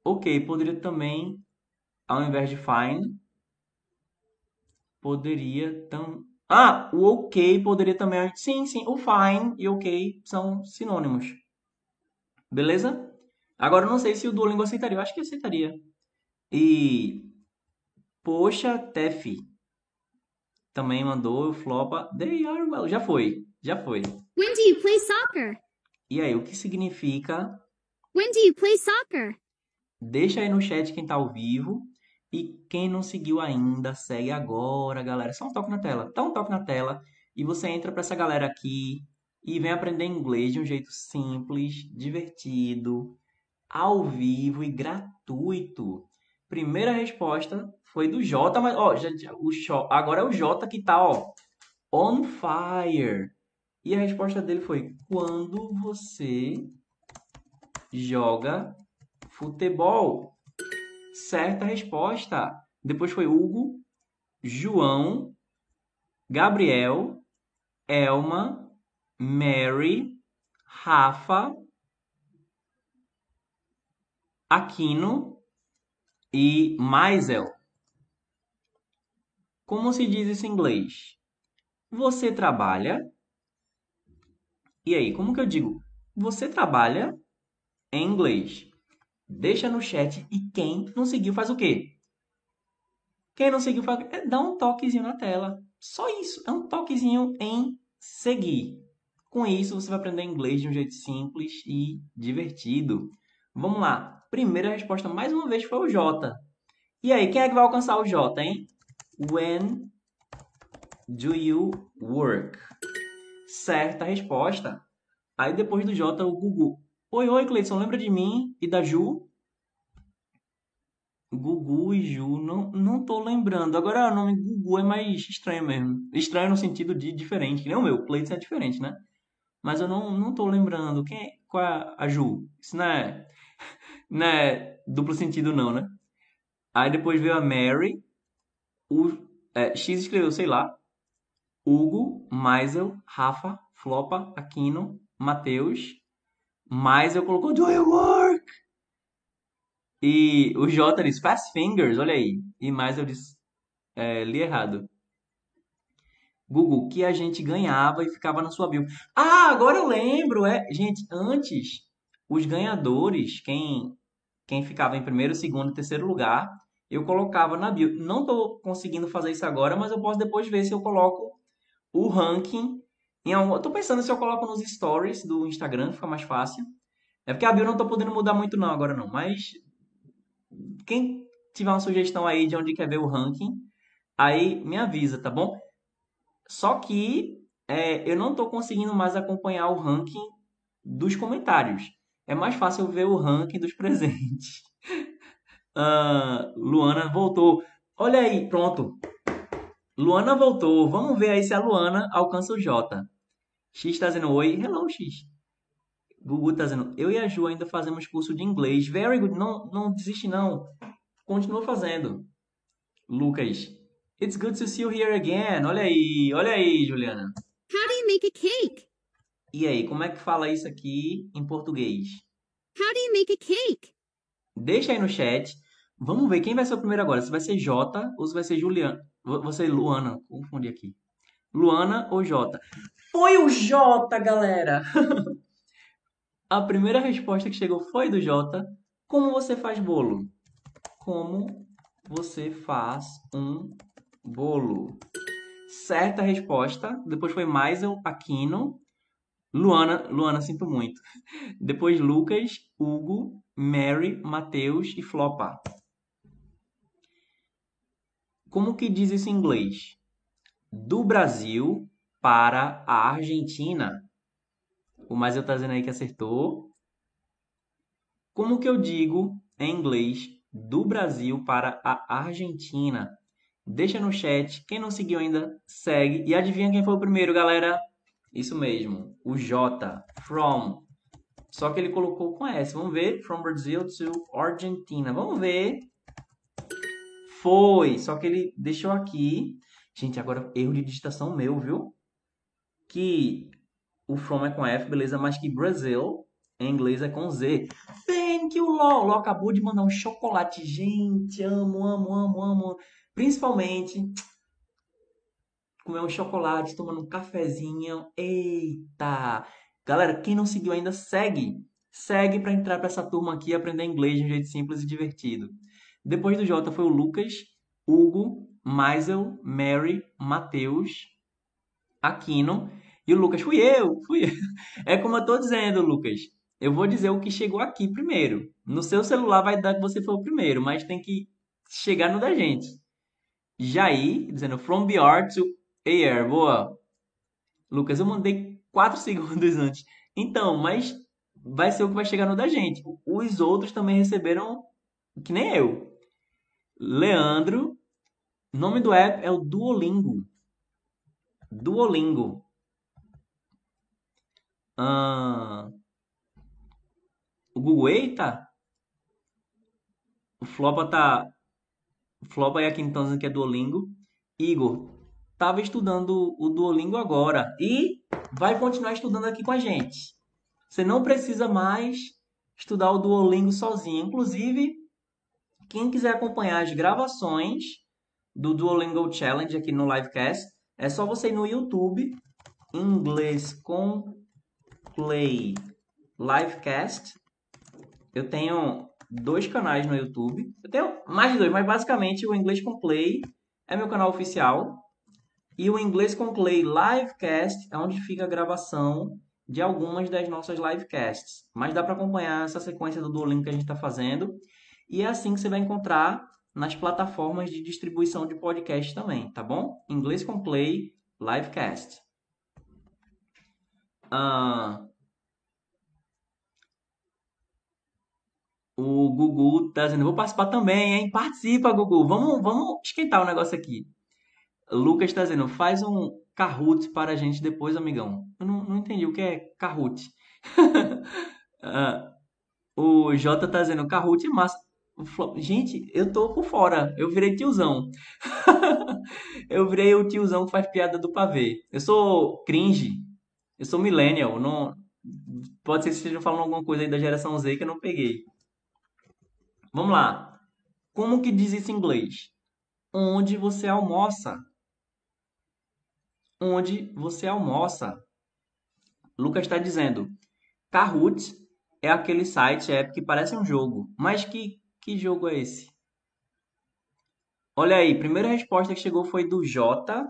ok, poderia também, ao invés de fine, poderia tam... Ah, o ok poderia também... Sim, sim, o fine e ok são sinônimos. Beleza? Agora eu não sei se o Duolingo aceitaria. Eu acho que aceitaria. E... Poxa, Tefi. Também mandou o flopa. They are well. Já foi. Já foi. When do you play soccer? E aí, o que significa? When do you play soccer? Deixa aí no chat quem tá ao vivo. E quem não seguiu ainda, segue agora, galera. Só um toque na tela. Dá um toque na tela e você entra para essa galera aqui e vem aprender inglês de um jeito simples, divertido, ao vivo e gratuito. Primeira resposta foi do Jota, mas ó, já, o agora é o Jota que tá, ó, on fire. E a resposta dele foi: quando você joga futebol? Certa resposta. Depois foi Hugo, João, Gabriel, Elma, Mary, Rafa, Aquino e Maisel. Como se diz isso em inglês? Você trabalha? E aí, como que eu digo? Você trabalha em inglês? Deixa no chat e quem não seguiu faz o quê? Quem não seguiu faz é, dá um toquezinho na tela. Só isso, é um toquezinho em seguir. Com isso você vai aprender inglês de um jeito simples e divertido. Vamos lá. Primeira resposta mais uma vez foi o J. E aí, quem é que vai alcançar o J, hein? When do you work? Certa resposta. Aí depois do J, o Gugu. Oi, oi, Cleiton, lembra de mim e da Ju? Gugu e Ju, não, não tô lembrando. Agora o nome Gugu é mais estranho mesmo. Estranho no sentido de diferente, que nem o meu. Cleiton é diferente, né? Mas eu não, não tô lembrando. Quem é, qual é a Ju? Isso não é, [LAUGHS] não é duplo sentido, não, né? Aí depois veio a Mary. O, é, X escreveu, sei lá. Hugo, Maisel, Rafa, Flopa, Aquino, Matheus, mas eu colocou Do you work? E o J disse Fast Fingers, olha aí. E mais eu disse, é, li errado. Google, que a gente ganhava e ficava na sua bio. Ah, agora eu lembro, é. Gente, antes, os ganhadores, quem, quem ficava em primeiro, segundo e terceiro lugar, eu colocava na bio. Não estou conseguindo fazer isso agora, mas eu posso depois ver se eu coloco o ranking em algum... Eu tô pensando se eu coloco nos stories do Instagram, fica mais fácil. É porque a bio não tô podendo mudar muito não agora não, mas quem tiver uma sugestão aí de onde quer ver o ranking, aí me avisa, tá bom? Só que é, eu não tô conseguindo mais acompanhar o ranking dos comentários. É mais fácil ver o ranking dos [LAUGHS] presentes. Uh, Luana voltou. Olha aí, pronto. Luana voltou. Vamos ver aí se a Luana alcança o J. X está dizendo oi. Hello, X. Gugu está dizendo, eu e a Ju ainda fazemos curso de inglês. Very good. Não, não desiste, não. Continua fazendo. Lucas. It's good to see you here again. Olha aí, olha aí, Juliana. How do you make a cake? E aí, como é que fala isso aqui em português? How do you make a cake? Deixa aí no chat. Vamos ver quem vai ser o primeiro agora. Se vai ser J ou se vai ser Juliana. Você, Luana, confundi aqui. Luana ou J? Foi o J, galera! [LAUGHS] A primeira resposta que chegou foi do J. Como você faz bolo? Como você faz um bolo? Certa resposta. Depois foi Maisel Aquino. Luana, Luana, sinto muito. [LAUGHS] Depois Lucas, Hugo, Mary, Matheus e Flopa. Como que diz isso em inglês? Do Brasil para a Argentina. O mais eu tá dizendo aí que acertou. Como que eu digo em inglês do Brasil para a Argentina? Deixa no chat. Quem não seguiu ainda, segue. E adivinha quem foi o primeiro, galera? Isso mesmo. O J. From. Só que ele colocou com S. Vamos ver. From Brazil to Argentina. Vamos ver. Foi, só que ele deixou aqui. Gente, agora erro de digitação meu, viu? Que o from é com F, beleza, mas que Brasil em inglês é com Z. Thank you, Ló. Ló acabou de mandar um chocolate. Gente, amo, amo, amo, amo. Principalmente comer um chocolate, tomando um cafezinho. Eita! Galera, quem não seguiu ainda, segue. Segue para entrar para essa turma aqui e aprender inglês de um jeito simples e divertido. Depois do Jota foi o Lucas, Hugo, Maisel, Mary, Matheus, Aquino e o Lucas. Fui eu, fui eu. [LAUGHS] É como eu tô dizendo, Lucas. Eu vou dizer o que chegou aqui primeiro. No seu celular vai dar que você foi o primeiro, mas tem que chegar no da gente. Jair, dizendo from BR to AR. Boa. Lucas, eu mandei 4 [LAUGHS] segundos antes. Então, mas vai ser o que vai chegar no da gente. Os outros também receberam que nem eu. Leandro, nome do app é o Duolingo. Duolingo. Ah, o Google, eita. O Flopa tá. O Flopa é aqui então dizendo que é Duolingo. Igor, tava estudando o Duolingo agora e vai continuar estudando aqui com a gente. Você não precisa mais estudar o Duolingo sozinho. Inclusive, quem quiser acompanhar as gravações do Duolingo Challenge aqui no Livecast, é só você ir no YouTube, inglês com Play Livecast. Eu tenho dois canais no YouTube. Eu tenho mais de dois, mas basicamente o Inglês com Play é meu canal oficial. E o Inglês com Play Livecast é onde fica a gravação de algumas das nossas livecasts. Mas dá para acompanhar essa sequência do Duolingo que a gente está fazendo. E é assim que você vai encontrar nas plataformas de distribuição de podcast também, tá bom? Inglês com Play Livecast. Ah, o Gugu tá dizendo, vou participar também, hein? Participa, Gugu. Vamos, vamos esquentar o negócio aqui. Lucas está dizendo, faz um Kahoot para a gente depois, amigão. Eu não, não entendi o que é Kahoot. uh, [LAUGHS] o Jota tá dizendo, Kahoot é massa. Gente, eu tô por fora. Eu virei tiozão. [LAUGHS] eu virei o tiozão que faz piada do pavê. Eu sou cringe. Eu sou millennial. Não... Pode ser que estejam falando alguma coisa aí da geração Z que eu não peguei. Vamos lá. Como que diz isso em inglês? Onde você almoça? onde você almoça. Lucas está dizendo, Kahoot é aquele site, app que parece um jogo. Mas que, que jogo é esse? Olha aí, primeira resposta que chegou foi do J.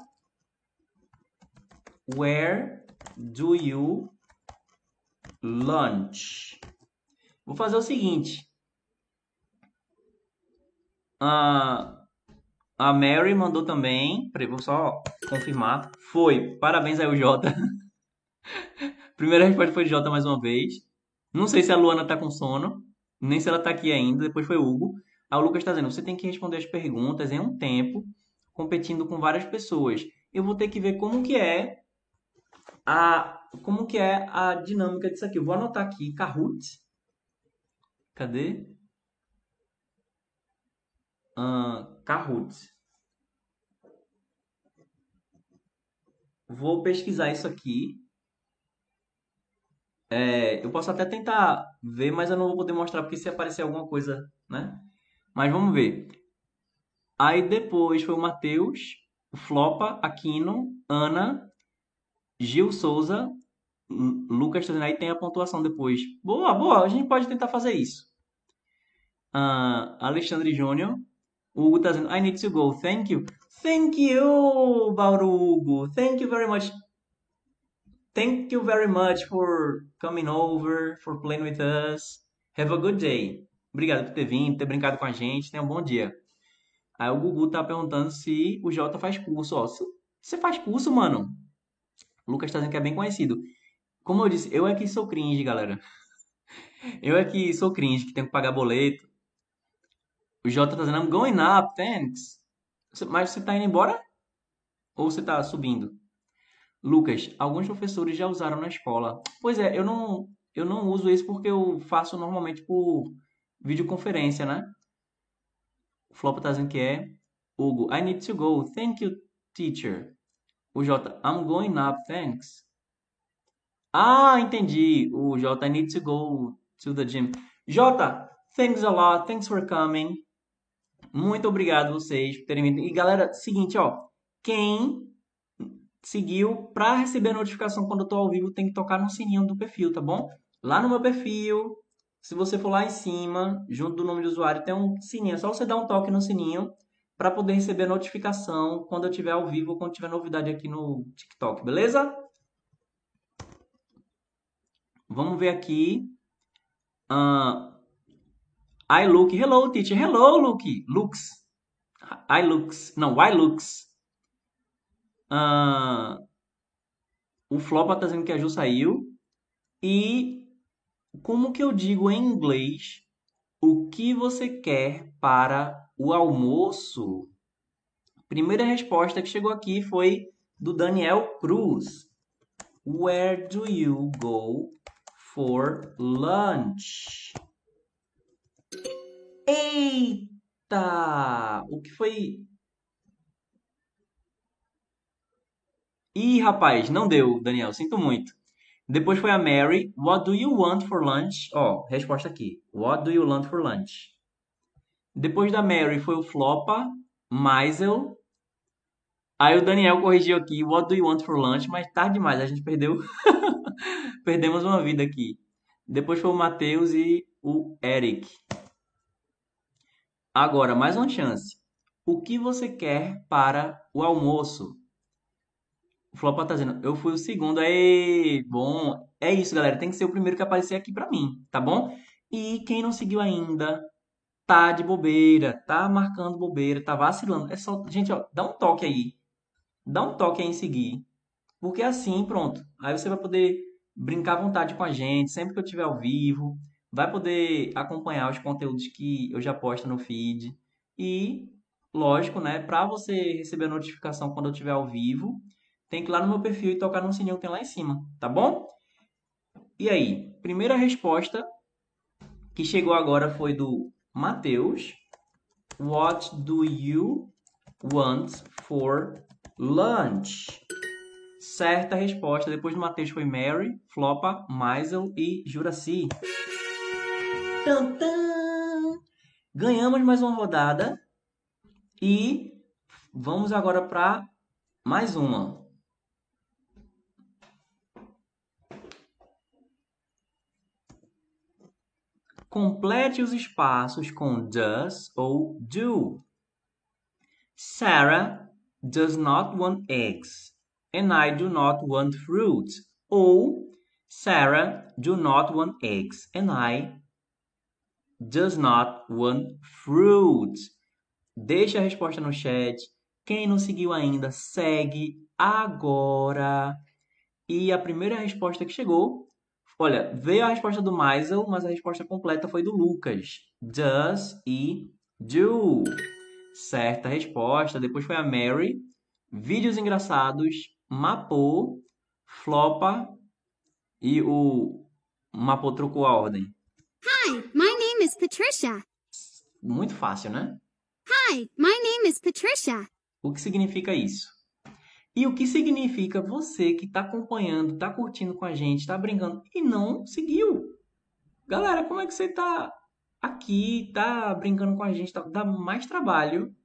Where do you lunch? Vou fazer o seguinte. Uh, a Mary mandou também. Peraí, vou só confirmar. Foi. Parabéns aí, o Jota. [LAUGHS] Primeira resposta foi de Jota mais uma vez. Não sei se a Luana tá com sono, nem se ela tá aqui ainda. Depois foi o Hugo. Aí o Lucas tá dizendo: você tem que responder as perguntas em um tempo, competindo com várias pessoas. Eu vou ter que ver como que é a como que é a dinâmica disso aqui. Eu vou anotar aqui Kahoot. Cadê? Uh, Kahoot. Vou pesquisar isso aqui. É, eu posso até tentar ver, mas eu não vou poder mostrar porque se aparecer alguma coisa, né? Mas vamos ver. Aí depois foi o Matheus, Flopa, Aquino, Ana, Gil Souza, Lucas tá aí tem a pontuação depois. Boa, boa, a gente pode tentar fazer isso. Uh, Alexandre Júnior, Hugo tá dizendo, I need to go, thank you. Thank you, Bauru Hugo. Thank you very much. Thank you very much for coming over, for playing with us. Have a good day. Obrigado por ter vindo, ter brincado com a gente. Tenha um bom dia. Aí o Gugu tá perguntando se o Jota faz curso. Ó, você faz curso, mano? O Lucas tá dizendo que é bem conhecido. Como eu disse, eu é que sou cringe, galera. [LAUGHS] Eu é que sou cringe, que tenho que pagar boleto. O J tá dizendo, I'm going up, thanks. Mas você tá indo embora? Ou você tá subindo? Lucas, alguns professores já usaram na escola. Pois é, eu não, eu não uso isso porque eu faço normalmente por videoconferência, né? O Flop tá dizendo que é. Hugo, I need to go. Thank you, teacher. O J, I'm going up, thanks. Ah, entendi. O J, I need to go to the gym. Jota, thanks a lot. Thanks for coming. Muito obrigado vocês por terem vindo. E galera, seguinte, ó. Quem seguiu, para receber a notificação quando eu tô ao vivo, tem que tocar no sininho do perfil, tá bom? Lá no meu perfil, se você for lá em cima, junto do nome do usuário, tem um sininho. É só você dar um toque no sininho para poder receber a notificação quando eu estiver ao vivo ou quando tiver novidade aqui no TikTok, beleza? Vamos ver aqui. Uh, I look. Hello, teacher. Hello, look. Looks. I looks. Não, why looks. Uh, o Flopa tá dizendo que a Ju saiu. E como que eu digo em inglês o que você quer para o almoço? Primeira resposta que chegou aqui foi do Daniel Cruz. Where do you go for lunch. Eita! O que foi? Ih, rapaz, não deu, Daniel, sinto muito. Depois foi a Mary. What do you want for lunch? Ó, resposta aqui. What do you want for lunch? Depois da Mary foi o Flopa, Maisel. Aí o Daniel corrigiu aqui. What do you want for lunch? Mas tarde demais, a gente perdeu. [LAUGHS] Perdemos uma vida aqui. Depois foi o Matheus e o Eric. Agora, mais uma chance. O que você quer para o almoço? O Flopa tá dizendo, eu fui o segundo. Aí, bom, é isso, galera. Tem que ser o primeiro que aparecer aqui para mim, tá bom? E quem não seguiu ainda, tá de bobeira, tá marcando bobeira, tá vacilando. É só, gente, ó, dá um toque aí. Dá um toque aí em seguir. Porque assim, pronto. Aí você vai poder brincar à vontade com a gente, sempre que eu estiver ao vivo, vai poder acompanhar os conteúdos que eu já posto no feed. E, lógico, né, para você receber a notificação quando eu estiver ao vivo, tem que ir lá no meu perfil e tocar no sininho que tem lá em cima, tá bom? E aí, primeira resposta que chegou agora foi do Matheus. What do you want for lunch? Certa resposta. Depois do Matheus foi Mary, Flopa, Maisel e Juraci. Ganhamos mais uma rodada. E vamos agora para mais uma. Complete os espaços com does ou do. Sarah does not want eggs and I do not want fruit. Ou Sarah do not want eggs and I does not want fruit. Deixa a resposta no chat. Quem não seguiu ainda, segue agora. E a primeira resposta que chegou, olha, veio a resposta do Maisel, mas a resposta completa foi do Lucas. Does e do. Certa resposta. Depois foi a Mary. Vídeos engraçados Mapô, Flopa e o Mapô trocou a ordem. Hi, my name is Patricia. Muito fácil, né? Hi, my name is Patricia. O que significa isso? E o que significa você que está acompanhando, está curtindo com a gente, está brincando e não seguiu? Galera, como é que você está aqui, está brincando com a gente? Tá, dá mais trabalho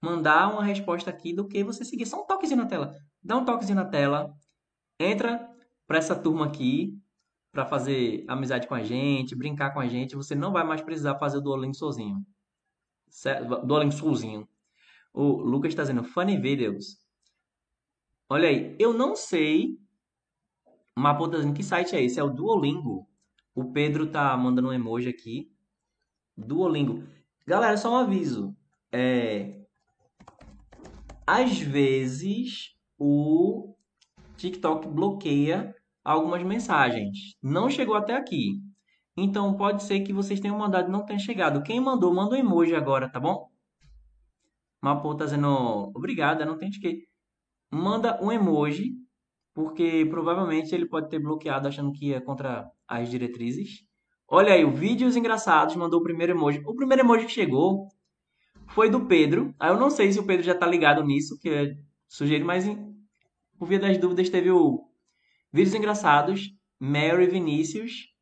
mandar uma resposta aqui do que você seguir. Só um toquezinho na tela dá um toquezinho na tela, entra para essa turma aqui para fazer amizade com a gente, brincar com a gente. Você não vai mais precisar fazer o Duolingo sozinho. Duolingo sozinho. O Lucas está dizendo funny videos. Olha aí, eu não sei. Mapo tá dizendo que site é esse? É o Duolingo. O Pedro tá mandando um emoji aqui. Duolingo. Galera, só um aviso. É... Às vezes o TikTok bloqueia algumas mensagens. Não chegou até aqui. Então pode ser que vocês tenham mandado e não tenha chegado. Quem mandou, manda um emoji agora, tá bom? Mapo tá dizendo obrigado, não tem de quê. Manda um emoji, porque provavelmente ele pode ter bloqueado achando que é contra as diretrizes. Olha aí, o Vídeos Engraçados mandou o primeiro emoji. O primeiro emoji que chegou foi do Pedro. Aí eu não sei se o Pedro já tá ligado nisso, que é Sugiro, mas por via das dúvidas teve o Vídeos Engraçados, Mary Vinícius,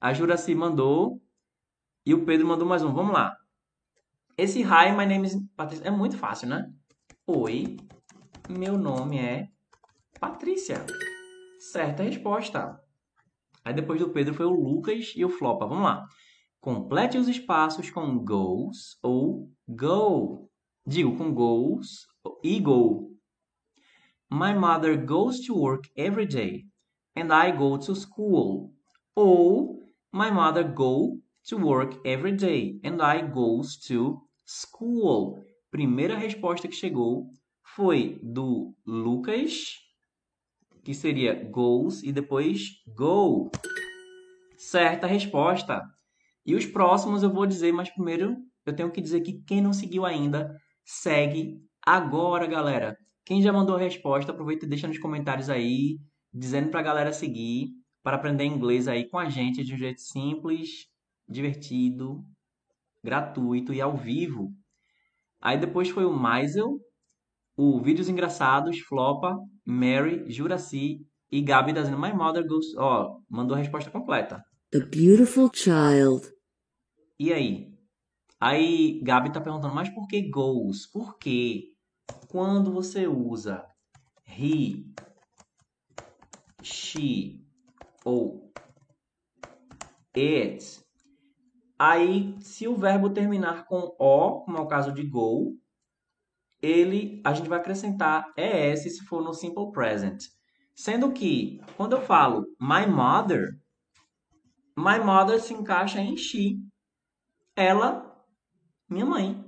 a Juraci mandou E o Pedro mandou mais um. Vamos lá. Esse hi, my name is Patrícia é muito fácil, né? Oi, meu nome é Patrícia. Certa resposta. Aí depois do Pedro foi o Lucas e o Flopa. Vamos lá. Complete os espaços com goes ou go. Digo com goes e go. My mother goes to work every day and I go to school. Ou my mother go to work every day and I goes to school. Primeira resposta que chegou foi do Lucas, que seria goes e depois go. Certa resposta. E os próximos eu vou dizer, mas primeiro eu tenho que dizer que quem não seguiu ainda, segue agora, galera. Quem já mandou a resposta, aproveita e deixa nos comentários aí, dizendo para a galera seguir, para aprender inglês aí com a gente de um jeito simples, divertido, gratuito e ao vivo. Aí depois foi o Maisel, o Vídeos Engraçados, Flopa, Mary, Juraci e Gabi dizendo My Mother Goes... Ó, mandou a resposta completa. The beautiful child. E aí? Aí Gabi tá perguntando, mas por que goes? Por quê? Quando você usa he, she ou it, aí se o verbo terminar com o, como é o caso de go, ele a gente vai acrescentar es se for no simple present. Sendo que quando eu falo my mother, my mother se encaixa em she. Ela, minha mãe.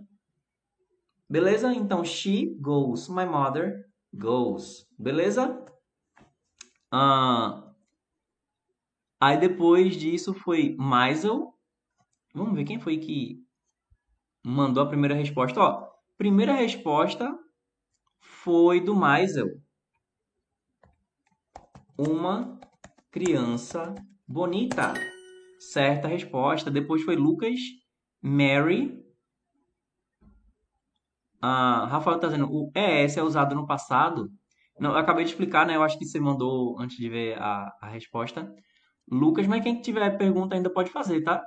Beleza? Então, she goes. My mother goes. Beleza? Ah, aí depois disso foi Maisel. Vamos ver quem foi que mandou a primeira resposta. Ó, primeira resposta foi do Maisel. Uma criança bonita. Certa resposta. Depois foi Lucas, Mary ah, Rafael está dizendo, o ES é usado no passado. Não, eu acabei de explicar, né? Eu acho que você mandou antes de ver a, a resposta. Lucas, mas quem tiver pergunta ainda pode fazer, tá?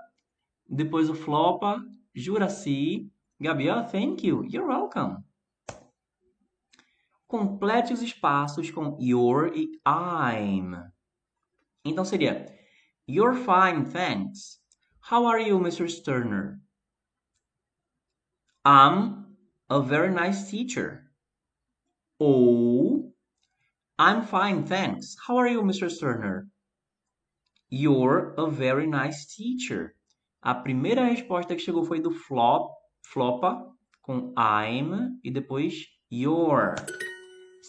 Depois o Flopa, Juraci, Gabi, oh, thank you, you're welcome. Complete os espaços com your e I'm. Então seria, You're fine, thanks. How are you, Mr. Sterner? I'm a very nice teacher. Ou, I'm fine, thanks. How are you, Mr. Sterner? You're a very nice teacher. A primeira resposta que chegou foi do flop, flopa, com I'm e depois your.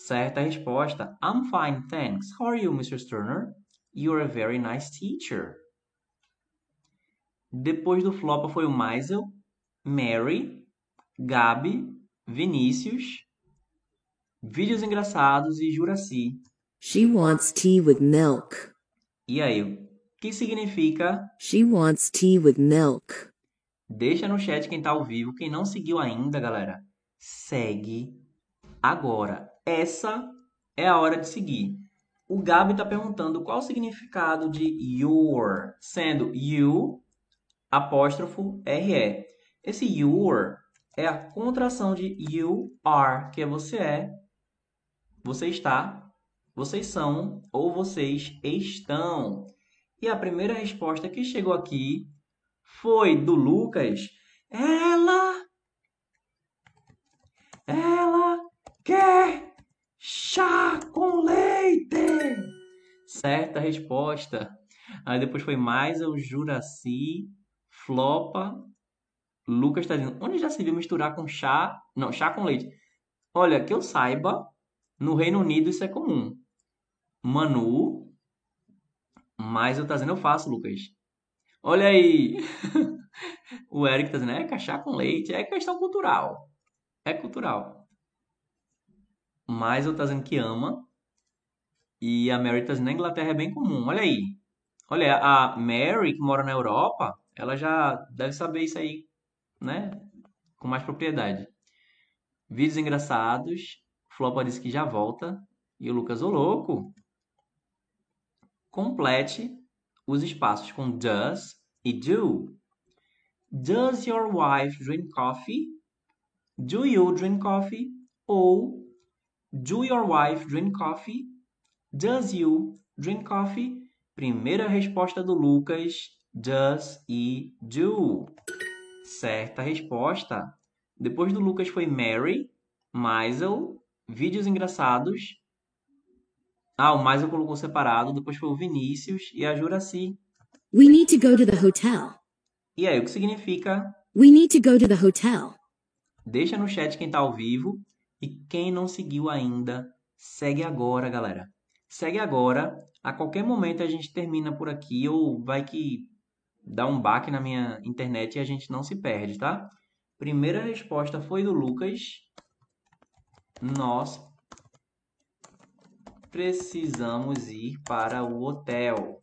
Certa resposta. I'm fine, thanks. How are you, Mr. Sterner? You're a very nice teacher. Depois do flopa foi o Maisel, Mary, Gabi, Vinícius, Vídeos Engraçados e Juraci. She wants tea with milk. E aí, o que significa? She wants tea with milk. Deixa no chat quem tá ao vivo. Quem não seguiu ainda, galera, segue agora. Essa é a hora de seguir. O Gabi está perguntando qual o significado de your, sendo you apóstrofo RE. Esse your é a contração de you are, que é você é, você está, vocês são ou vocês estão. E a primeira resposta que chegou aqui foi do Lucas. Ela ela quer chá com leite. Certa resposta. Aí depois foi mais o Juraci, Flopa Lucas está dizendo, onde já se viu misturar com chá? Não, chá com leite. Olha, que eu saiba, no Reino Unido isso é comum. Manu, mas eu tá dizendo, eu faço, Lucas. Olha aí. [LAUGHS] o Eric tá dizendo, é chá com leite, é questão cultural. É cultural. Mas eu tá dizendo que ama. E a Mary tá dizendo, na Inglaterra é bem comum. Olha aí. Olha, a Mary, que mora na Europa, ela já deve saber isso aí né? Com mais propriedade. Vídeos engraçados. Flopa disse que já volta. E o Lucas, ô louco. Complete os espaços com does e do. Does your wife drink coffee? Do you drink coffee? Ou Do your wife drink coffee? Does you drink coffee? Primeira resposta do Lucas, does e do. Certa resposta. Depois do Lucas foi Mary, Maisel, vídeos engraçados. Ah, o Maisel colocou separado. Depois foi o Vinícius e a Juraci. We need to go to the hotel. E aí, o que significa? We need to go to the hotel. Deixa no chat quem tá ao vivo. E quem não seguiu ainda, segue agora, galera. Segue agora. A qualquer momento a gente termina por aqui ou vai que dá um baque na minha internet e a gente não se perde, tá? Primeira resposta foi do Lucas. Nós precisamos ir para o hotel.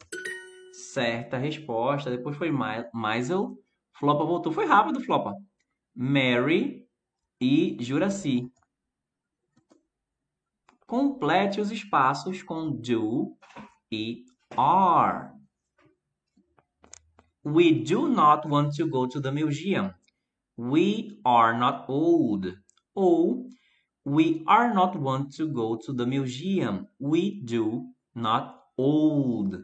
Certa resposta. Depois foi Maisel. Flopa voltou. Foi rápido, Flopa. Mary e Juraci. Complete os espaços com do e are. We do not want to go to the museum. We are not old. Ou We are not want to go to the museum. We do not old.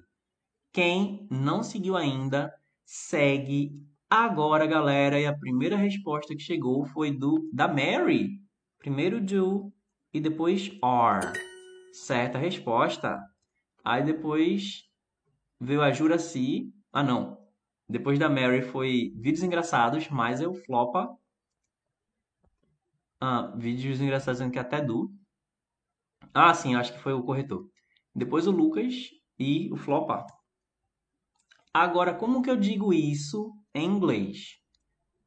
Quem não seguiu ainda, segue agora, galera. E a primeira resposta que chegou foi do da Mary. Primeiro do, e depois are. Certa resposta. Aí depois veio a Juraci. Ah, não. Depois da Mary foi Vídeos Engraçados, mais eu flopa. Ah, vídeos engraçados dizendo que até do. Ah, sim, acho que foi o corretor. Depois o Lucas e o flopa. Agora, como que eu digo isso em inglês?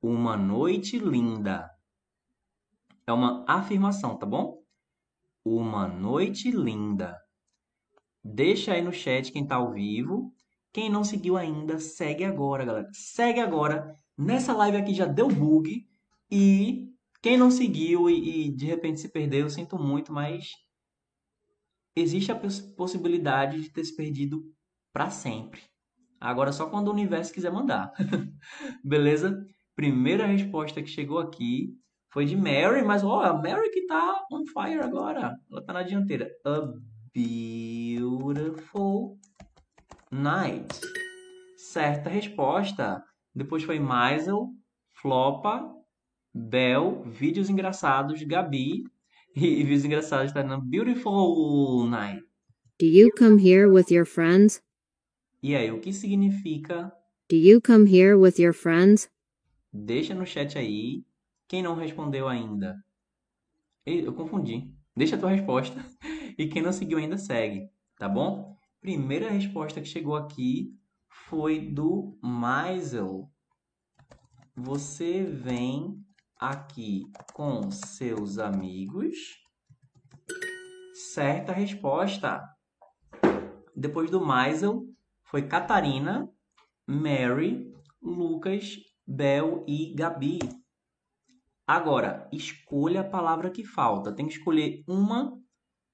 Uma noite linda. É uma afirmação, tá bom? Uma noite linda. Deixa aí no chat quem tá ao vivo. Quem não seguiu ainda, segue agora, galera. Segue agora. Nessa live aqui já deu bug. E quem não seguiu e, e de repente se perdeu, eu sinto muito, mas existe a possibilidade de ter se perdido para sempre. Agora só quando o universo quiser mandar. [LAUGHS] Beleza? Primeira resposta que chegou aqui foi de Mary, mas ó, a Mary que tá on fire agora. Ela tá na dianteira. A beautiful night. Certa resposta. Depois foi Maisel, Flopa, Bel, vídeos engraçados, Gabi. E, [LAUGHS] vídeos engraçados tá na Beautiful Night. Do you come here with your friends? E aí, o que significa? Do you come here with your friends? Deixa no chat aí. Quem não respondeu ainda? Eu confundi. Deixa a tua resposta. [LAUGHS] E quem não seguiu ainda segue, tá bom? Primeira resposta que chegou aqui foi do Maisel. Você vem aqui com seus amigos? Certa resposta. Depois do Maisel, foi Catarina, Mary, Lucas, Bel e Gabi. Agora, escolha a palavra que falta. Tem que escolher uma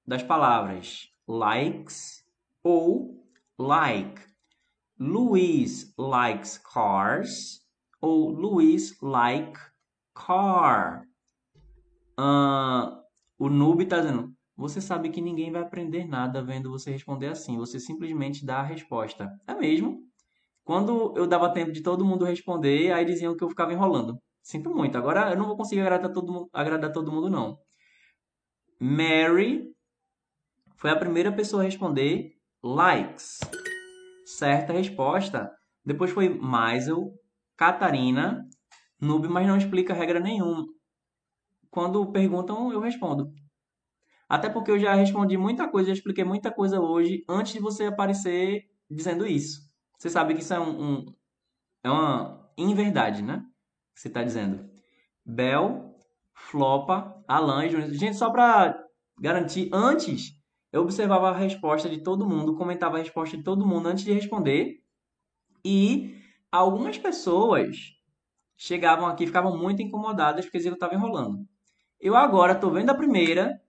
das palavras likes ou like. Luiz likes cars ou Luiz like car. Uh, o noob está dizendo, você sabe que ninguém vai aprender nada vendo você responder assim. Você simplesmente dá a resposta. É mesmo? Quando eu dava tempo de todo mundo responder, aí diziam que eu ficava enrolando. Sinto muito. Agora eu não vou conseguir agradar todo, agradar todo mundo, não. Mary foi a primeira pessoa a responder likes. Certa resposta. Depois foi Maisel, Catarina, Noob, mas não explica regra nenhuma. Quando perguntam, eu respondo. Até porque eu já respondi muita coisa, já expliquei muita coisa hoje antes de você aparecer dizendo isso. Você sabe que isso é um, um é uma inverdade, né? você está dizendo. Bel, Flopa, Alan e. Gente, só para garantir, antes eu observava a resposta de todo mundo, comentava a resposta de todo mundo antes de responder. E algumas pessoas chegavam aqui ficavam muito incomodadas porque diziam que eu estava enrolando. Eu agora estou vendo a primeira,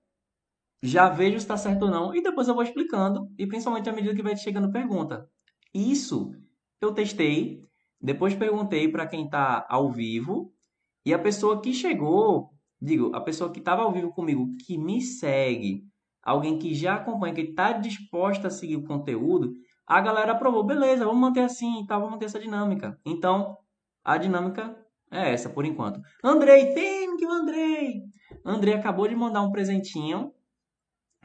já vejo se está certo ou não, e depois eu vou explicando, e principalmente à medida que vai chegando pergunta. Isso eu testei Depois perguntei para quem está ao vivo e a pessoa que chegou, digo, a pessoa que estava ao vivo comigo, que me segue, alguém que já acompanha, que está disposta a seguir o conteúdo, a galera aprovou, beleza, vamos manter assim, tá, vamos manter essa dinâmica. Então, a dinâmica é essa por enquanto. Andrei, thank you, Andrei. Andrei acabou de mandar um presentinho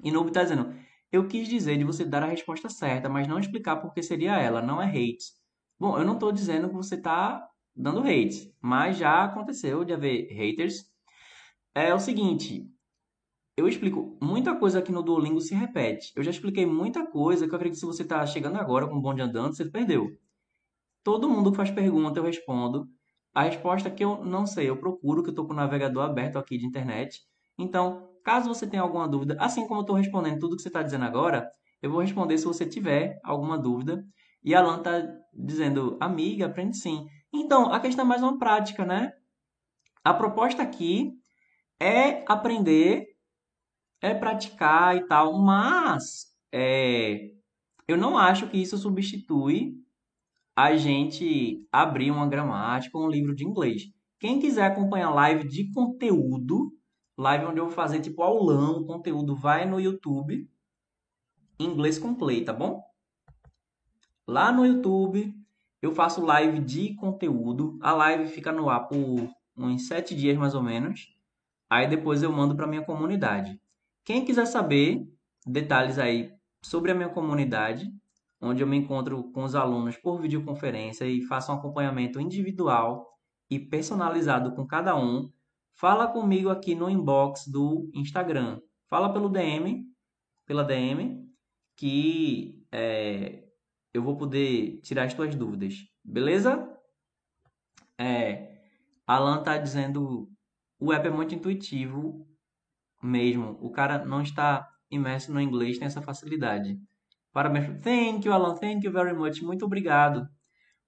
e Noob está dizendo, eu quis dizer de você dar a resposta certa, mas não explicar por que seria ela, não é hate. Bom, eu não estou dizendo que você está dando hate, mas já aconteceu de haver haters. É o seguinte, eu explico muita coisa aqui no Duolingo se repete. Eu já expliquei muita coisa que eu acredito que se você está chegando agora com o bonde andando, você perdeu. Todo mundo que faz pergunta eu respondo. A resposta que eu não sei, eu procuro, que eu estou com o navegador aberto aqui de internet. Então, caso você tenha alguma dúvida, assim como eu estou respondendo tudo que você está dizendo agora, eu vou responder se você tiver alguma dúvida. E a Alan está dizendo, amiga, aprende sim. Então, a questão é mais uma prática, né? A proposta aqui é aprender, é praticar e tal, mas é, eu não acho que isso substitui a gente abrir uma gramática ou um livro de inglês. Quem quiser acompanhar live de conteúdo, live onde eu vou fazer tipo aulão, conteúdo, vai no YouTube, inglês com play, tá bom? Lá no YouTube eu faço live de conteúdo. A live fica no ar por uns sete dias mais ou menos. Aí depois eu mando para minha comunidade. Quem quiser saber detalhes aí sobre a minha comunidade, onde eu me encontro com os alunos por videoconferência e faço um acompanhamento individual e personalizado com cada um, fala comigo aqui no inbox do Instagram. Fala pelo DM, pela DM, que é, eu vou poder tirar as tuas dúvidas. Beleza? É, Alan tá dizendo o app é muito intuitivo mesmo. O cara não está imerso no inglês, tem essa facilidade. Parabéns. Thank you, Alan. Thank you very much. Muito obrigado.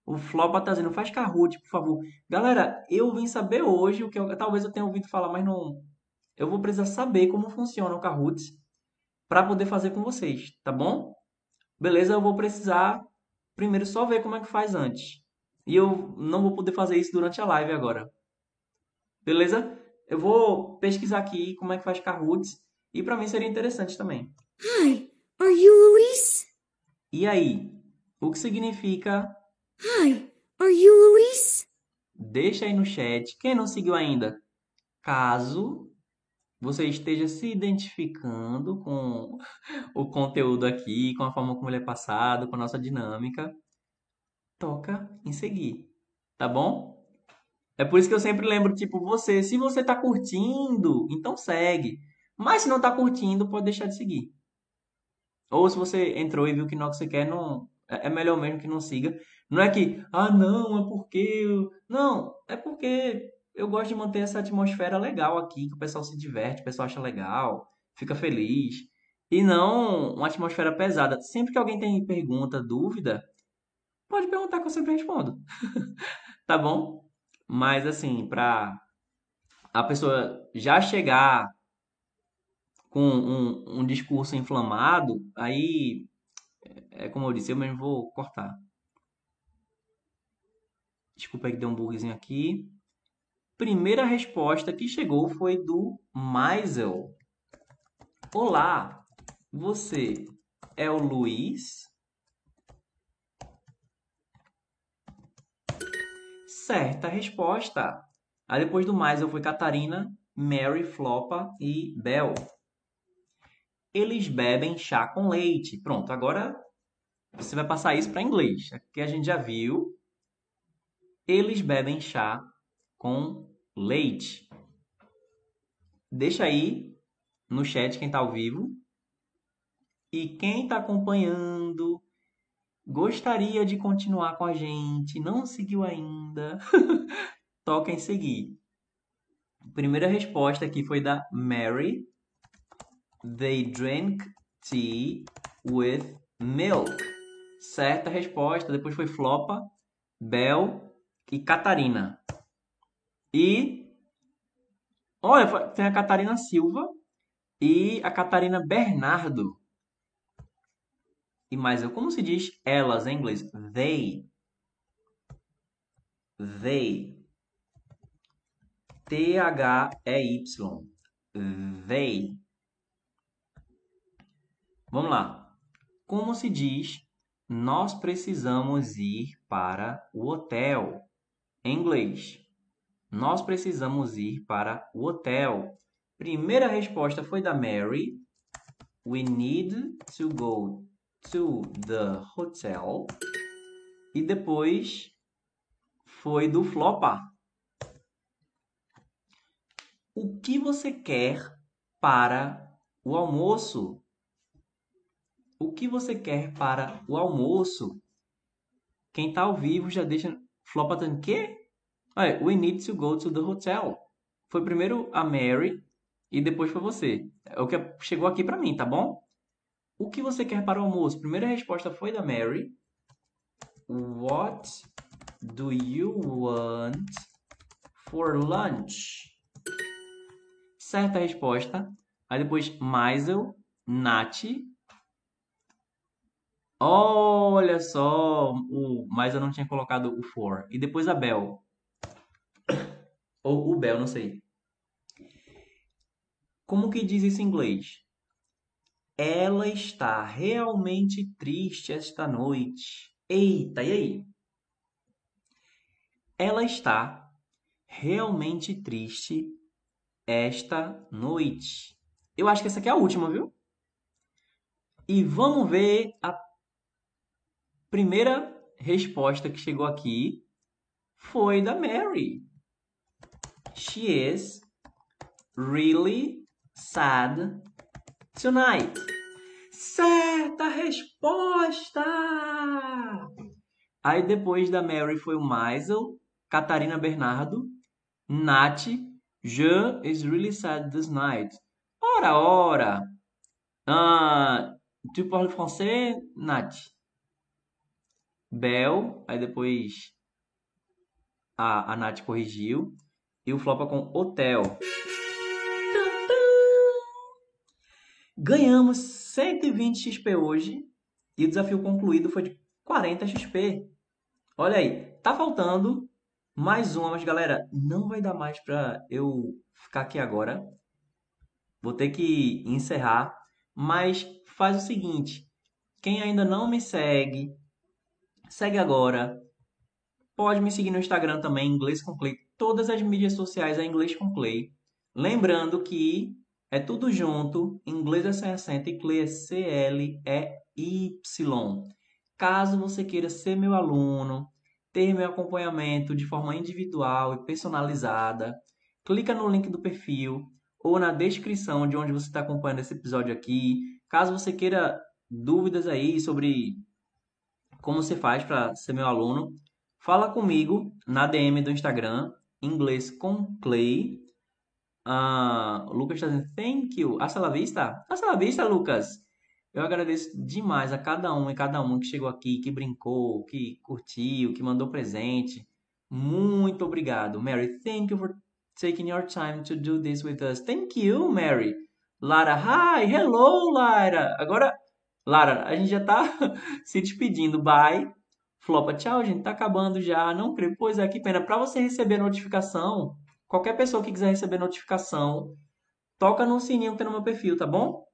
O Flopa tá dizendo, faz Kahoot, por favor. Galera, eu vim saber hoje o que eu, talvez eu tenha ouvido falar, mas não. Eu vou precisar saber como funciona o Kahoot para poder fazer com vocês, tá bom? Beleza, eu vou precisar primeiro só ver como é que faz antes. E eu não vou poder fazer isso durante a live agora. Beleza? Eu vou pesquisar aqui como é que faz Kahoot e para mim seria interessante também. Hi, are you Luis? E aí, o que significa? Hi, are you Luis? Deixa aí no chat. Quem não seguiu ainda? Caso você esteja se identificando com o conteúdo aqui, com a forma como ele é passado, com a nossa dinâmica, toca em seguir, tá bom? É por isso que eu sempre lembro, tipo, você, se você tá curtindo, então segue. Mas se não tá curtindo, pode deixar de seguir. Ou se você entrou e viu que não é o que você quer, não, é, é melhor mesmo que não siga. Não é que, ah, não, é porque. Eu... Não, é porque eu gosto de manter essa atmosfera legal aqui, que o pessoal se diverte, o pessoal acha legal, fica feliz. E não uma atmosfera pesada. Sempre que alguém tem pergunta, dúvida, pode perguntar que eu sempre respondo. [LAUGHS] tá bom? Mas assim, pra a pessoa já chegar com um, um discurso inflamado, aí é como eu disse, eu mesmo vou cortar. Desculpa que deu um bugzinho aqui. Primeira resposta que chegou foi do Maisel. Olá, você é o Luiz? Certa resposta. Aí depois do Maisel foi Catarina, Mary, Flopa e Bel. Eles bebem chá com leite. Pronto, agora você vai passar isso para inglês. Aqui a gente já viu. Eles bebem chá com leite. Deixa aí no chat quem está ao vivo. E quem está acompanhando, gostaria de continuar com a gente, não seguiu ainda, [LAUGHS] toca em seguir. Primeira resposta aqui foi da Mary. They drink tea with milk. Certa resposta. Depois foi Flopa, Bel e Catarina. E olha, tem a Catarina Silva e a Catarina Bernardo. E mais como se diz elas em inglês? They. They. T-H-E-Y. They. Vamos lá. Como se diz nós precisamos ir para o hotel? Em inglês. Nós precisamos ir para o hotel. Primeira resposta foi da Mary. We need to go to the hotel. E depois foi do Flopa. O que você quer para o almoço? O que você quer para o almoço? Quem está ao vivo já deixa. Flopa tá quê? Olha, we need to go to the hotel. Foi primeiro a Mary e depois foi você. É o que chegou aqui para mim, tá bom? O que você quer para o almoço? Primeira resposta foi da Mary. What do you want for lunch? Certa resposta. Aí depois Maisel, Nath. Olha só, o, mas eu não tinha colocado o for. E depois a Bel. Ou o Bel, não sei. Como que diz isso em inglês? Ela está realmente triste esta noite. Eita, e aí? Ela está realmente triste esta noite. Eu acho que essa aqui é a última, viu? E vamos ver a primeira resposta que chegou aqui foi da Mary. She is really sad tonight. Certa resposta! Aí depois da Mary foi o Maisel, Catarina Bernardo, Nath, Je is really sad this night. Ora, ora! Ah, tu parles français, Nath? Bel, aí depois a, a Nath corrigiu. E o Flopa com hotel. Ganhamos 120 XP hoje e o desafio concluído foi de 40 XP. Olha aí, tá faltando mais uma, mas galera, não vai dar mais para eu ficar aqui agora. Vou ter que encerrar, mas faz o seguinte, quem ainda não me segue, segue agora. Pode me seguir no Instagram também, Inglês com. Todas as mídias sociais é Inglês com. Lembrando que é tudo junto, inglês é sem acento e Clay é C-L-E-Y. Caso você queira ser meu aluno, ter meu acompanhamento de forma individual e personalizada, clica no link do perfil ou na descrição de onde você está acompanhando esse episódio aqui. Caso você queira dúvidas aí sobre como você faz para ser meu aluno, fala comigo na DM do Instagram, inglês com Clay. Uh, o Lucas está dizendo thank you. Hasta la vista. Hasta la vista, Lucas. Eu agradeço demais a cada um e cada um que chegou aqui, que brincou, que curtiu, que mandou presente. Muito obrigado, Mary. Thank you for taking your time to do this with us. Thank you, Mary. Lara, hi, hello, Lara. Agora, Lara, a gente já tá [LAUGHS] se despedindo. Bye. Flopa, tchau, gente. Tá acabando já. Não creio. Pois é, que pena. Para você receber notificação, qualquer pessoa que quiser receber notificação, toca no sininho que tem no meu perfil, tá bom?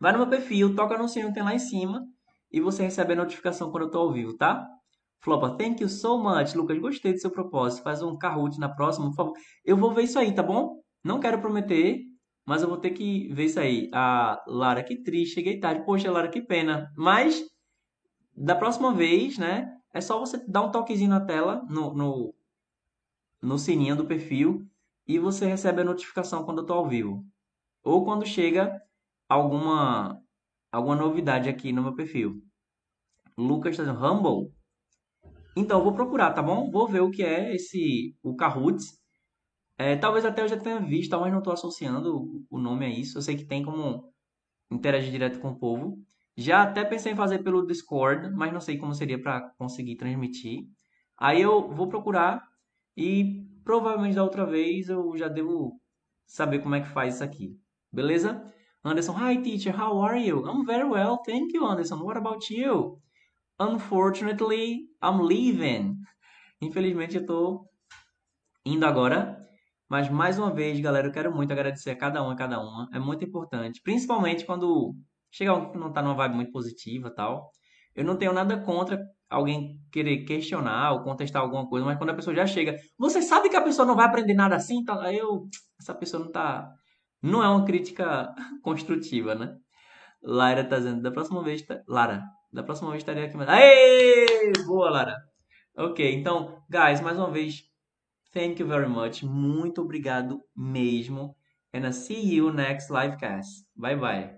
Vai no meu perfil, toca no sininho que tem lá em cima e você recebe a notificação quando eu tô ao vivo, tá? Flopa, thank you so much. Lucas, gostei do seu propósito. Faz um Kahoot na próxima, por favor. Eu vou ver isso aí, tá bom? Não quero prometer, mas eu vou ter que ver isso aí. A Lara, que triste, cheguei tarde. Poxa, Lara, que pena. Mas, da próxima vez, né? É só você dar um toquezinho na tela, no, no, no sininho do perfil, e você recebe a notificação quando eu tô ao vivo. Ou quando chega alguma alguma novidade aqui no meu perfil. Lucas está dizendo Humble. Então, vou procurar, tá bom? Vou ver o que é esse o Kahoot. É, talvez até eu já tenha visto, mas não estou associando o nome a isso. Eu sei que tem como interagir direto com o povo. Já até pensei em fazer pelo Discord, mas não sei como seria para conseguir transmitir. Aí eu vou procurar e provavelmente da outra vez eu já devo saber como é que faz isso aqui. Beleza? Anderson, hi teacher, how are you? I'm very well, thank you, Anderson. What about you? Unfortunately, I'm leaving. [LAUGHS] Infelizmente eu tô indo agora. Mas mais uma vez, galera, eu quero muito agradecer a cada um, a cada uma. É muito importante, principalmente quando chega alguém que não tá numa vibe muito positiva, tal. Eu não tenho nada contra alguém querer questionar ou contestar alguma coisa, mas quando a pessoa já chega, você sabe que a pessoa não vai aprender nada assim, aí eu essa pessoa não tá não é uma crítica [LAUGHS] construtiva, né? Lara tá dizendo, da próxima vez, tá... Lara, da próxima vez estaria aqui mais. Aê! Boa, Lara. Ok, então, guys, mais uma vez, thank you very much. Muito obrigado mesmo. And I see you next livecast. Bye bye.